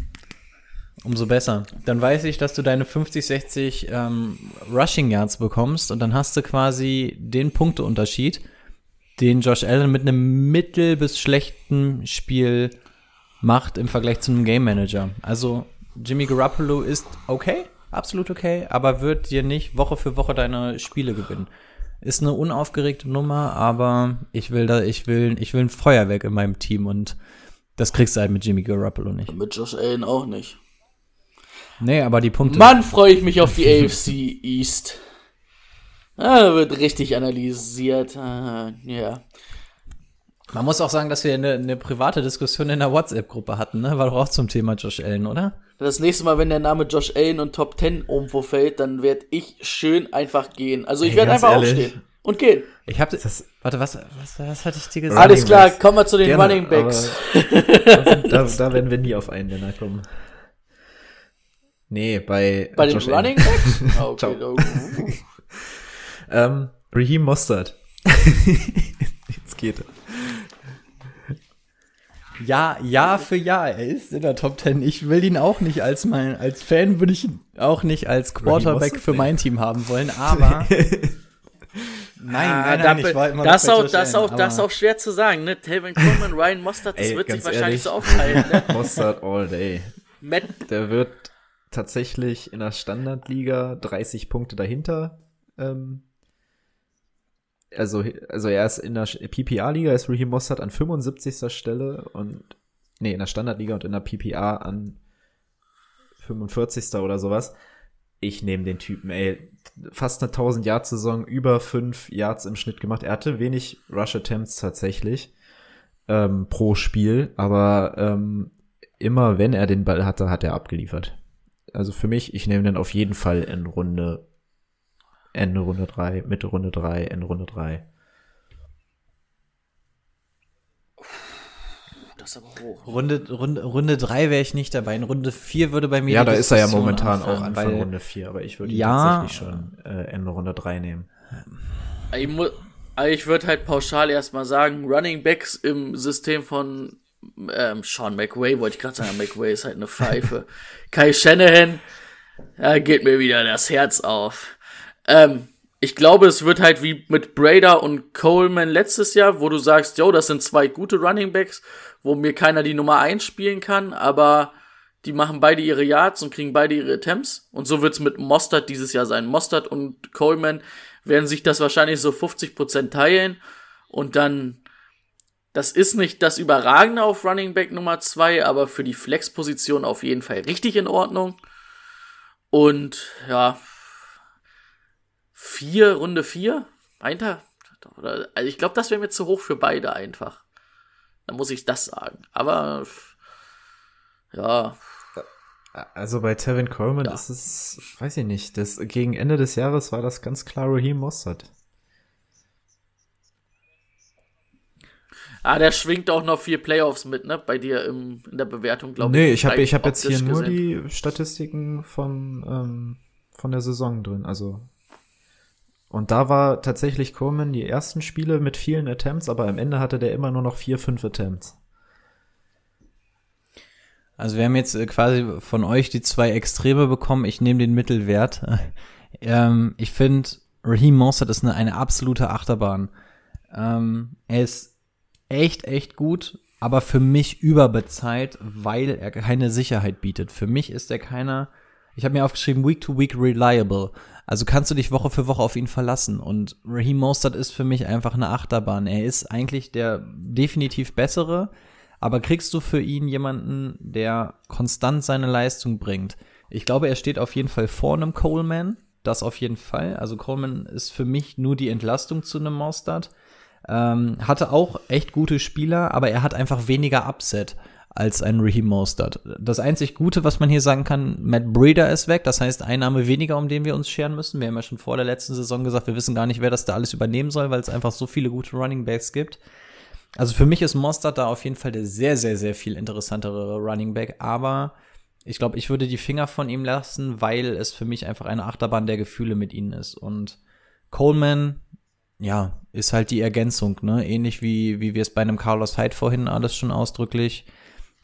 Umso besser. Dann weiß ich, dass du deine 50, 60 ähm, Rushing Yards bekommst und dann hast du quasi den Punkteunterschied, den Josh Allen mit einem mittel- bis schlechten Spiel macht im Vergleich zu einem Game Manager. Also Jimmy Garoppolo ist okay, absolut okay, aber wird dir nicht Woche für Woche deine Spiele gewinnen. Ist eine unaufgeregte Nummer, aber ich will da, ich will, ich will ein Feuerwerk in meinem Team und das kriegst du halt mit Jimmy Garoppolo nicht. mit Josh Allen auch nicht. Nee, aber die Punkte. Mann, freue ich mich auf die AFC East. Ah, wird richtig analysiert. Ah, ja. Man muss auch sagen, dass wir eine, eine private Diskussion in der WhatsApp-Gruppe hatten, ne? War doch auch zum Thema Josh Allen, oder? Das nächste Mal, wenn der Name Josh Allen und Top 10 irgendwo fällt, dann werde ich schön einfach gehen. Also ich werde einfach ehrlich. aufstehen und gehen. Ich habe Das- Warte, was, was, was hatte ich dir gesagt? Alles klar, kommen wir zu den Gerne, Running Backs. Da, da werden wir nie auf einen Nenner kommen. Nee, bei, Bei den Josh Allen. Running Backs? Okay, Ciao. da- Ähm, Raheem Mostert. Jetzt geht er. Ja, Jahr für Jahr. Er ist in der Top 10. Ich will ihn auch nicht als mein, als Fan würde ich ihn auch nicht als Quarterback für mein Team haben wollen, aber. nein, Ah, nein, nein, ich war immer das auch, das auch, das aber- auch schwer zu sagen, ne? Telvin Coleman, Ryan Mostert, das Ey, wird sich wahrscheinlich ehrlich. so aufteilen, ne? Mostert all day. Matt, Der wird tatsächlich in der Standardliga 30 Punkte dahinter. Ähm, also, also er ist in der PPA-Liga, ist Raheem Mostert an 75. Stelle und nee, in der Standardliga und in der PPA an 45. oder sowas. Ich nehme den Typen, ey. Fast eine 1000 Yard Saison, über 5 Yards im Schnitt gemacht. Er hatte wenig Rush Attempts tatsächlich ähm, pro Spiel, aber ähm, immer wenn er den Ball hatte, hat er abgeliefert. Also für mich, ich nehme den auf jeden Fall in Runde Ende Runde 3, Mitte Runde 3, Ende Runde 3. Das ist aber hoch. Runde, Runde, Runde 3 wäre ich nicht dabei. In Runde 4 würde bei mir Ja, da ist er ja momentan auch Anfang weil- Runde 4, aber ich würde ihn Ja. tatsächlich schon äh, Ende Runde 3 nehmen. Ich, also ich würde halt pauschal erstmal sagen, Running Backs im System von ähm, Sean McWay, wollte ich gerade sagen, McWay ist halt eine Pfeife. Kai Shanahan, da geht mir wieder das Herz auf. Ähm, ich glaube, es wird halt wie mit Brader und Coleman letztes Jahr, wo du sagst, yo, das sind zwei gute Running Backs, wo mir keiner die Nummer 1 spielen kann, aber die machen beide ihre Yards und kriegen beide ihre Attempts. Und so wird's mit Mostert dieses Jahr sein. Mostert und Coleman werden sich das wahrscheinlich so 50% teilen. Und dann, das ist nicht das Überragende auf Running Back Nummer 2, aber für die Flex-Position auf jeden Fall richtig in Ordnung. Und ja, vier, Runde vier, Einter, oder, also ich glaube, das wäre mir zu hoch für beide einfach. Da muss ich das sagen. Aber ja, Also bei Tevin Coleman Ja. ist es, weiß ich nicht, das, gegen Ende des Jahres war das ganz klar Raheem Mossad. Ah, der schwingt auch noch vier Playoffs mit, ne? Bei dir im, in der Bewertung, glaube Nee, ich. ich habe ich hab jetzt hier optisch nur gesehen. die Statistiken vom, ähm, von der Saison drin. Also und da war tatsächlich Coleman die ersten Spiele mit vielen Attempts, aber am Ende hatte der immer nur noch vier, fünf Attempts. Also wir haben jetzt äh, quasi von euch die zwei Extreme bekommen. Ich nehme den Mittelwert. ähm, ich finde, Raheem Mostert ist eine, eine absolute Achterbahn. Ähm, er ist echt, echt gut, aber für mich überbezahlt, weil er keine Sicherheit bietet. Für mich ist er keiner, ich habe mir aufgeschrieben, Week to Week reliable. Also kannst du dich Woche für Woche auf ihn verlassen. Und Raheem Mostert ist für mich einfach eine Achterbahn. Er ist eigentlich der definitiv bessere, aber kriegst du für ihn jemanden, der konstant seine Leistung bringt? Ich glaube, er steht auf jeden Fall vor einem Coleman. Das auf jeden Fall. Also Coleman ist für mich nur die Entlastung zu einem Mostert. Ähm, hatte auch echt gute Spieler, aber er hat einfach weniger Upset als ein Raheem Mostert. Das einzig Gute, was man hier sagen kann, Matt Breeder ist weg, das heißt Einnahme weniger, um den wir uns scheren müssen. Wir haben ja schon vor der letzten Saison gesagt, wir wissen gar nicht, wer das da alles übernehmen soll, weil es einfach so viele gute Running Backs gibt. Also für mich ist Mostert da auf jeden Fall der sehr, sehr, sehr viel interessantere Running Back, aber ich glaube, ich würde die Finger von ihm lassen, weil es für mich einfach eine Achterbahn der Gefühle mit ihnen ist. Und Coleman, ja, ist halt die Ergänzung, ne? Ähnlich wie, wie wir es bei einem Carlos Hyde vorhin alles schon ausdrücklich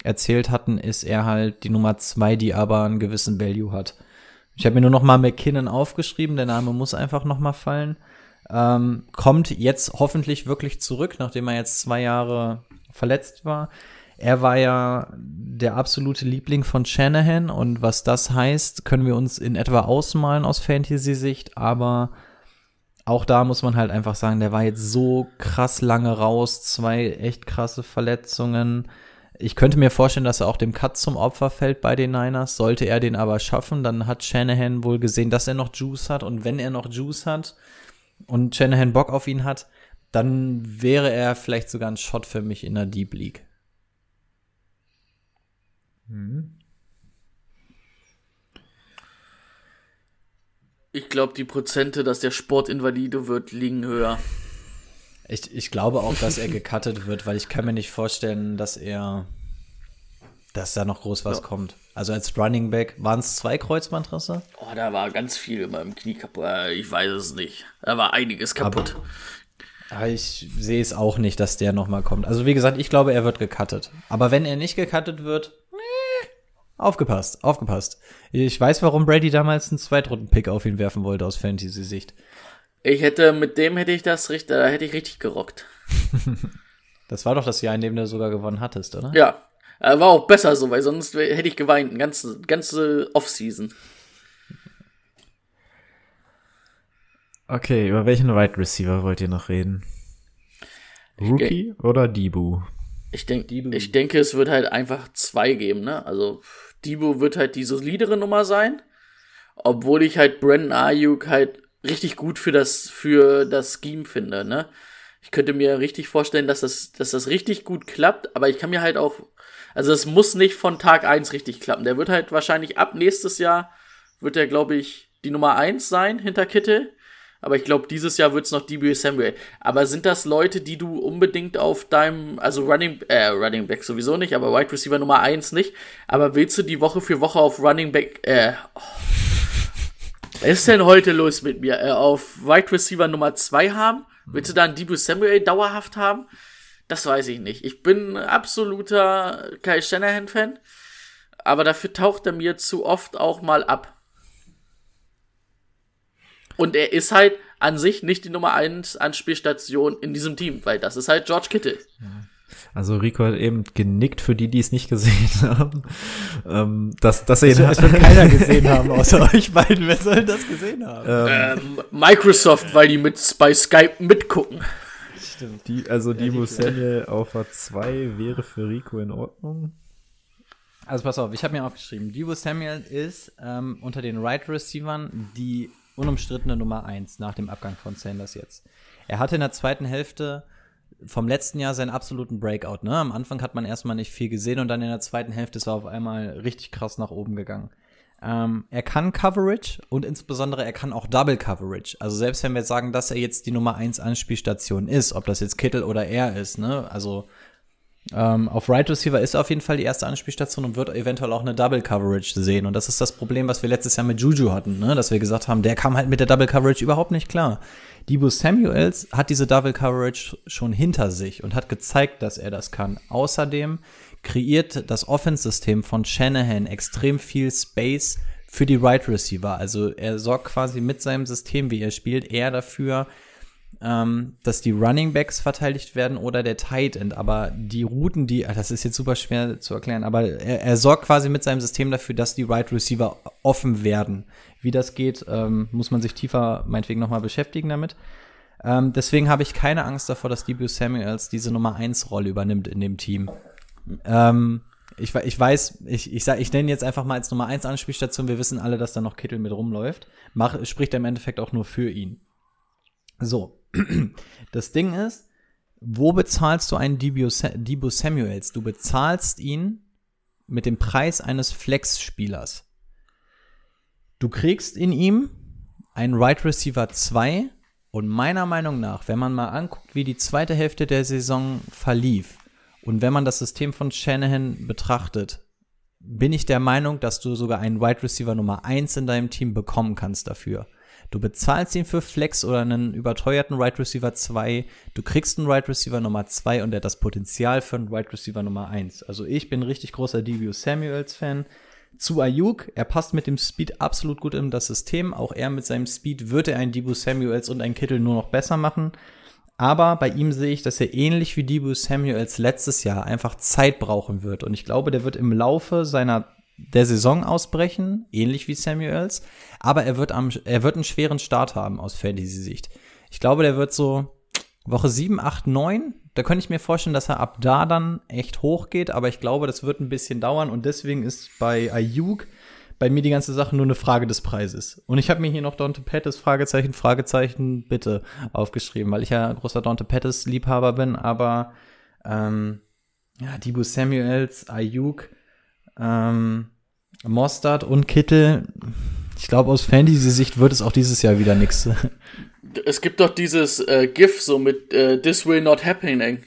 erzählt hatten, ist er halt die Nummer zwei, die aber einen gewissen Value hat. Ich habe mir nur noch mal McKinnon aufgeschrieben, der Name muss einfach noch mal fallen. Ähm, kommt jetzt hoffentlich wirklich zurück, nachdem er jetzt zwei Jahre verletzt war. Er war ja der absolute Liebling von Shanahan und was das heißt, können wir uns in etwa ausmalen aus Fantasy-Sicht, aber auch da muss man halt einfach sagen, der war jetzt so krass lange raus, zwei echt krasse Verletzungen. Ich könnte mir vorstellen, dass er auch dem Cut zum Opfer fällt bei den Niners. Sollte er den aber schaffen, dann hat Shanahan wohl gesehen, dass er noch Juice hat. Und wenn er noch Juice hat und Shanahan Bock auf ihn hat, dann wäre er vielleicht sogar ein Shot für mich in der Deep League. Ich glaube, die Prozente, dass der Sport invalide wird, liegen höher. Ich, ich glaube auch, dass er gecuttet wird, weil ich kann mir nicht vorstellen, dass er, dass da noch groß was Ja. kommt. Also als Running Back waren es zwei Kreuzbandrisse. Oh, da war ganz viel in meinem Knie kaputt. Äh, Ich weiß es nicht. Da war einiges kaputt. Aber ich sehe es auch nicht, dass der noch mal kommt. Also wie gesagt, ich glaube, er wird gecuttet. Aber wenn er nicht gecuttet wird, aufgepasst, aufgepasst. Ich weiß, warum Brady damals einen Zweitrunden-Pick auf ihn werfen wollte aus Fantasy-Sicht. Ich hätte, mit dem hätte ich das richtig, da hätte ich richtig gerockt. Das war doch das Jahr, in dem du sogar gewonnen hattest, oder? Ja. Äh, War auch besser so, weil sonst hätte ich geweint, eine ganze, ganze Offseason. Okay, über welchen Wide Receiver wollt ihr noch reden? Rookie oder Debu? Ich, denk, ich denke, es wird halt einfach zwei geben, ne? Also Debo wird halt die solidere Nummer sein, obwohl ich halt Brandon Ayuk halt richtig gut für das, für das Scheme finde, ne? Ich könnte mir richtig vorstellen, dass das, dass das richtig gut klappt, aber ich kann mir halt auch, also es muss nicht von Tag eins richtig klappen. Der wird halt wahrscheinlich ab nächstes Jahr, wird er, glaube ich, die Nummer eins sein hinter Kittel. Aber ich glaube, dieses Jahr wird's noch DB Samuel. Aber sind das Leute, die du unbedingt auf deinem, also Running, äh, Running Back sowieso nicht, aber Wide Receiver Nummer eins nicht. Aber willst du die Woche für Woche auf Running Back, äh, oh. Was ist denn heute los mit mir? Äh, auf Wide Receiver Nummer zwei haben? Willst du da einen Debo Samuel dauerhaft haben? Das weiß ich nicht. Ich bin absoluter Kai Shanahan-Fan, aber dafür taucht er mir zu oft auch mal ab. Und er ist halt an sich nicht die Nummer 1 Anspielstation in diesem Team, weil das ist halt George Kittle. Also Rico hat eben genickt für die, die es nicht gesehen haben. Ähm, dass, dass er ihn das wird keiner gesehen haben, außer euch beiden. Wer soll das gesehen haben? Ähm, Microsoft, weil die mit bei Skype mitgucken. Stimmt. Die, also die Samuel auf A2 wäre für Rico in Ordnung. Also pass auf, ich habe mir aufgeschrieben, Divo Samuel ist ähm, unter den Right Receivern die unumstrittene Nummer 1 nach dem Abgang von Sanders jetzt. Er hatte in der zweiten Hälfte vom letzten Jahr seinen absoluten Breakout. Ne? Am Anfang hat man erstmal nicht viel gesehen und dann in der zweiten Hälfte ist er auf einmal richtig krass nach oben gegangen. Ähm, er kann Coverage und insbesondere er kann auch Double Coverage. Also selbst wenn wir sagen, dass er jetzt die Nummer 1 Anspielstation ist, ob das jetzt Kittel oder er ist, ne? Also ähm, auf Right Receiver ist auf jeden Fall die erste Anspielstation und wird eventuell auch eine Double Coverage sehen. Und das ist das Problem, was wir letztes Jahr mit Juju hatten, ne? dass wir gesagt haben, der kam halt mit der Double Coverage überhaupt nicht klar. Debo Samuels hat diese Double Coverage schon hinter sich und hat gezeigt, dass er das kann. Außerdem kreiert das Offense-System von Shanahan extrem viel Space für die Right Receiver. Also er sorgt quasi mit seinem System, wie er spielt, eher dafür, ähm, dass die Running Backs verteidigt werden oder der Tight End. Aber die Routen, die, das ist jetzt super schwer zu erklären, aber er, er sorgt quasi mit seinem System dafür, dass die Right Receiver offen werden. Wie das geht, ähm, muss man sich tiefer meinetwegen nochmal beschäftigen damit. Ähm, deswegen habe ich keine Angst davor, dass Debut Samuels diese Nummer 1 Rolle übernimmt in dem Team. Ähm, ich, ich weiß, ich, ich, sag, ich nenne jetzt einfach mal als Nummer 1 Anspielstation. Wir wissen alle, dass da noch Kittel mit rumläuft. Mach, spricht im Endeffekt auch nur für ihn. So, das Ding ist, wo bezahlst du einen Debo, Samuels? Du bezahlst ihn mit dem Preis eines Flex-Spielers. Du kriegst in ihm einen Right Receiver 2 und meiner Meinung nach, wenn man mal anguckt, wie die zweite Hälfte der Saison verlief und wenn man das System von Shanahan betrachtet, bin ich der Meinung, dass du sogar einen Wide Receiver Nummer 1 in deinem Team bekommen kannst dafür. Du bezahlst ihn für Flex oder einen überteuerten Right Receiver 2. Du kriegst einen Right Receiver Nummer 2 und er hat das Potenzial für einen Right Receiver Nummer 1. Also ich bin richtig großer Debut Samuels Fan. Zu Ayuk, er passt mit dem Speed absolut gut in das System. Auch er mit seinem Speed wird er einen Debo Samuels und einen Kittel nur noch besser machen. Aber bei ihm sehe ich, dass er ähnlich wie Debo Samuels letztes Jahr einfach Zeit brauchen wird. Und ich glaube, der wird im Laufe seiner der Saison ausbrechen, ähnlich wie Samuels, aber er wird, am, er wird einen schweren Start haben aus Fantasy-Sicht. Ich glaube, der wird so Woche 7, 8, 9, da könnte ich mir vorstellen, dass er ab da dann echt hoch geht, aber ich glaube, das wird ein bisschen dauern und deswegen ist bei Ayuk bei mir die ganze Sache nur eine Frage des Preises. Und ich habe mir hier noch Dante Pettis Fragezeichen, Fragezeichen, bitte aufgeschrieben, weil ich ja großer Dante Pettis Liebhaber bin, aber ähm, ja, Dibu Samuels, Ayuk, ähm, Mostard und Kittel. Ich glaube, aus Fantasy-Sicht wird es auch dieses Jahr wieder nichts. Es gibt doch dieses äh, GIF so mit äh, This will not happening.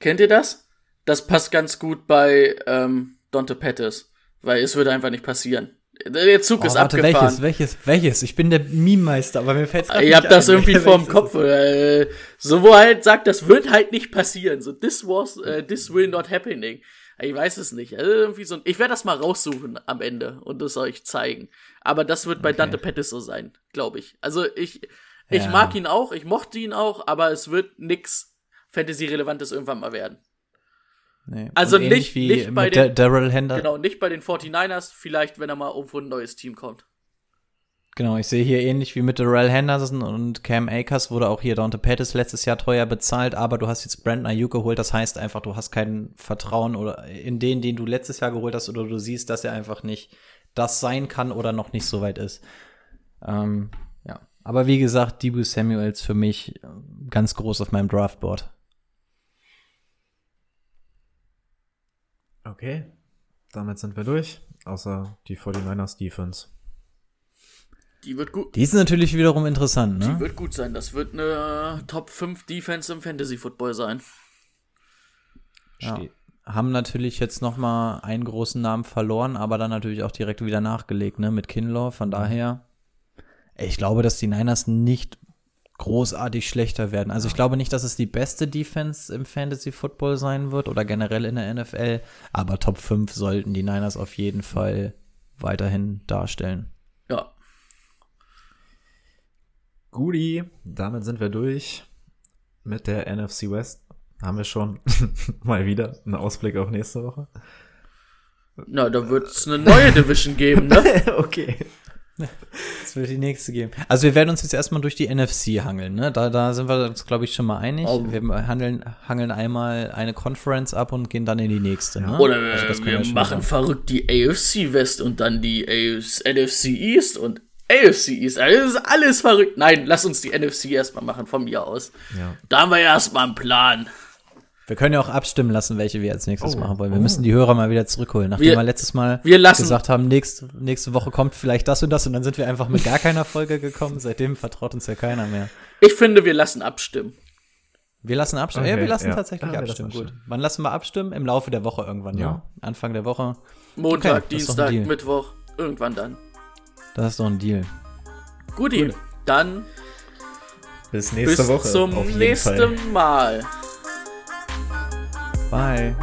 Kennt ihr das? Das passt ganz gut bei ähm, Dante Pettis, weil es würde einfach nicht passieren. Der Zug oh, ist warte, abgefahren. Welches, welches, welches? Ich bin der Meme-Meister, aber mir fällt's Ihr habt das irgendwie vorm Kopf. Äh, so wo halt sagt, das wird halt nicht passieren. So, this was, uh, this will not happening. Ich weiß es nicht. Also irgendwie so, ich werde das mal raussuchen am Ende und das euch zeigen. Aber das wird bei okay. Dante Pettis so sein, glaube ich. Also ich, ich ja. mag ihn auch, ich mochte ihn auch, aber es wird nix Fantasy-Relevantes irgendwann mal werden. Nee. Also nicht, nicht bei den, Daryl Hender. Genau, nicht bei den 49ers, vielleicht, wenn er mal irgendwo ein neues Team kommt. Genau, ich sehe hier ähnlich wie mit Darrell Henderson und Cam Akers wurde auch hier Dante Pettis letztes Jahr teuer bezahlt, aber du hast jetzt Brandon Ayuk geholt, das heißt einfach, du hast kein Vertrauen oder in den, den du letztes Jahr geholt hast oder du siehst, dass er einfach nicht das sein kann oder noch nicht so weit ist. Ähm, ja, aber wie gesagt, Debo Samuels für mich äh, ganz groß auf meinem Draftboard. Okay, damit sind wir durch, außer die 49ers Defense. Die wird gut. Die ist natürlich wiederum interessant, Die ne? wird gut sein. Das wird eine Top 5 Defense im Fantasy Football sein. Ja. Steht. Haben natürlich jetzt noch mal einen großen Namen verloren, aber dann natürlich auch direkt wieder nachgelegt, ne, mit Kinlaw. Von daher, ich glaube, dass die Niners nicht großartig schlechter werden. Also ich glaube nicht, dass es die beste Defense im Fantasy Football sein wird oder generell in der NFL, aber Top 5 sollten die Niners auf jeden Fall weiterhin darstellen. Ja. Guti, damit sind wir durch mit der NFC West. Haben wir schon mal wieder einen Ausblick auf nächste Woche? Na, da wird es eine neue Division geben, ne? okay. Das wird die nächste geben. Also wir werden uns jetzt erstmal durch die NFC hangeln, ne? Da, da sind wir uns, glaube ich, schon mal einig. Oh. Wir handeln, hangeln einmal eine Conference ab und gehen dann in die nächste, ne? Oder Also das können wir schon machen verrückt die AFC West und dann die AFC, NFC East und AFC East. Also das ist alles verrückt. Nein, lass uns die NFC erstmal machen, von mir aus. Ja. Da haben wir erstmal einen Plan. Wir können ja auch abstimmen lassen, welche wir als nächstes Oh, machen wollen. Wir oh. müssen die Hörer mal wieder zurückholen. Nachdem Wir- wir, letztes Mal wir lassen- gesagt haben, nächste, nächste Woche kommt vielleicht das und das und dann sind wir einfach mit gar keiner Folge gekommen. Seitdem vertraut uns ja keiner mehr. Ich finde, wir lassen abstimmen. Wir lassen abstimmen. Okay, ja, wir lassen ja. tatsächlich Ja, wir abstimmen. lassen Gut. Wann lassen wir abstimmen? Im Laufe der Woche irgendwann, ja. Ja. Anfang der Woche. Montag, Okay, ist Dienstag. Mittwoch, irgendwann dann. Das ist doch ein Deal. Guti, dann Bis bis nächste Woche. zum auf jeden nächsten Fall. Mal. Bye.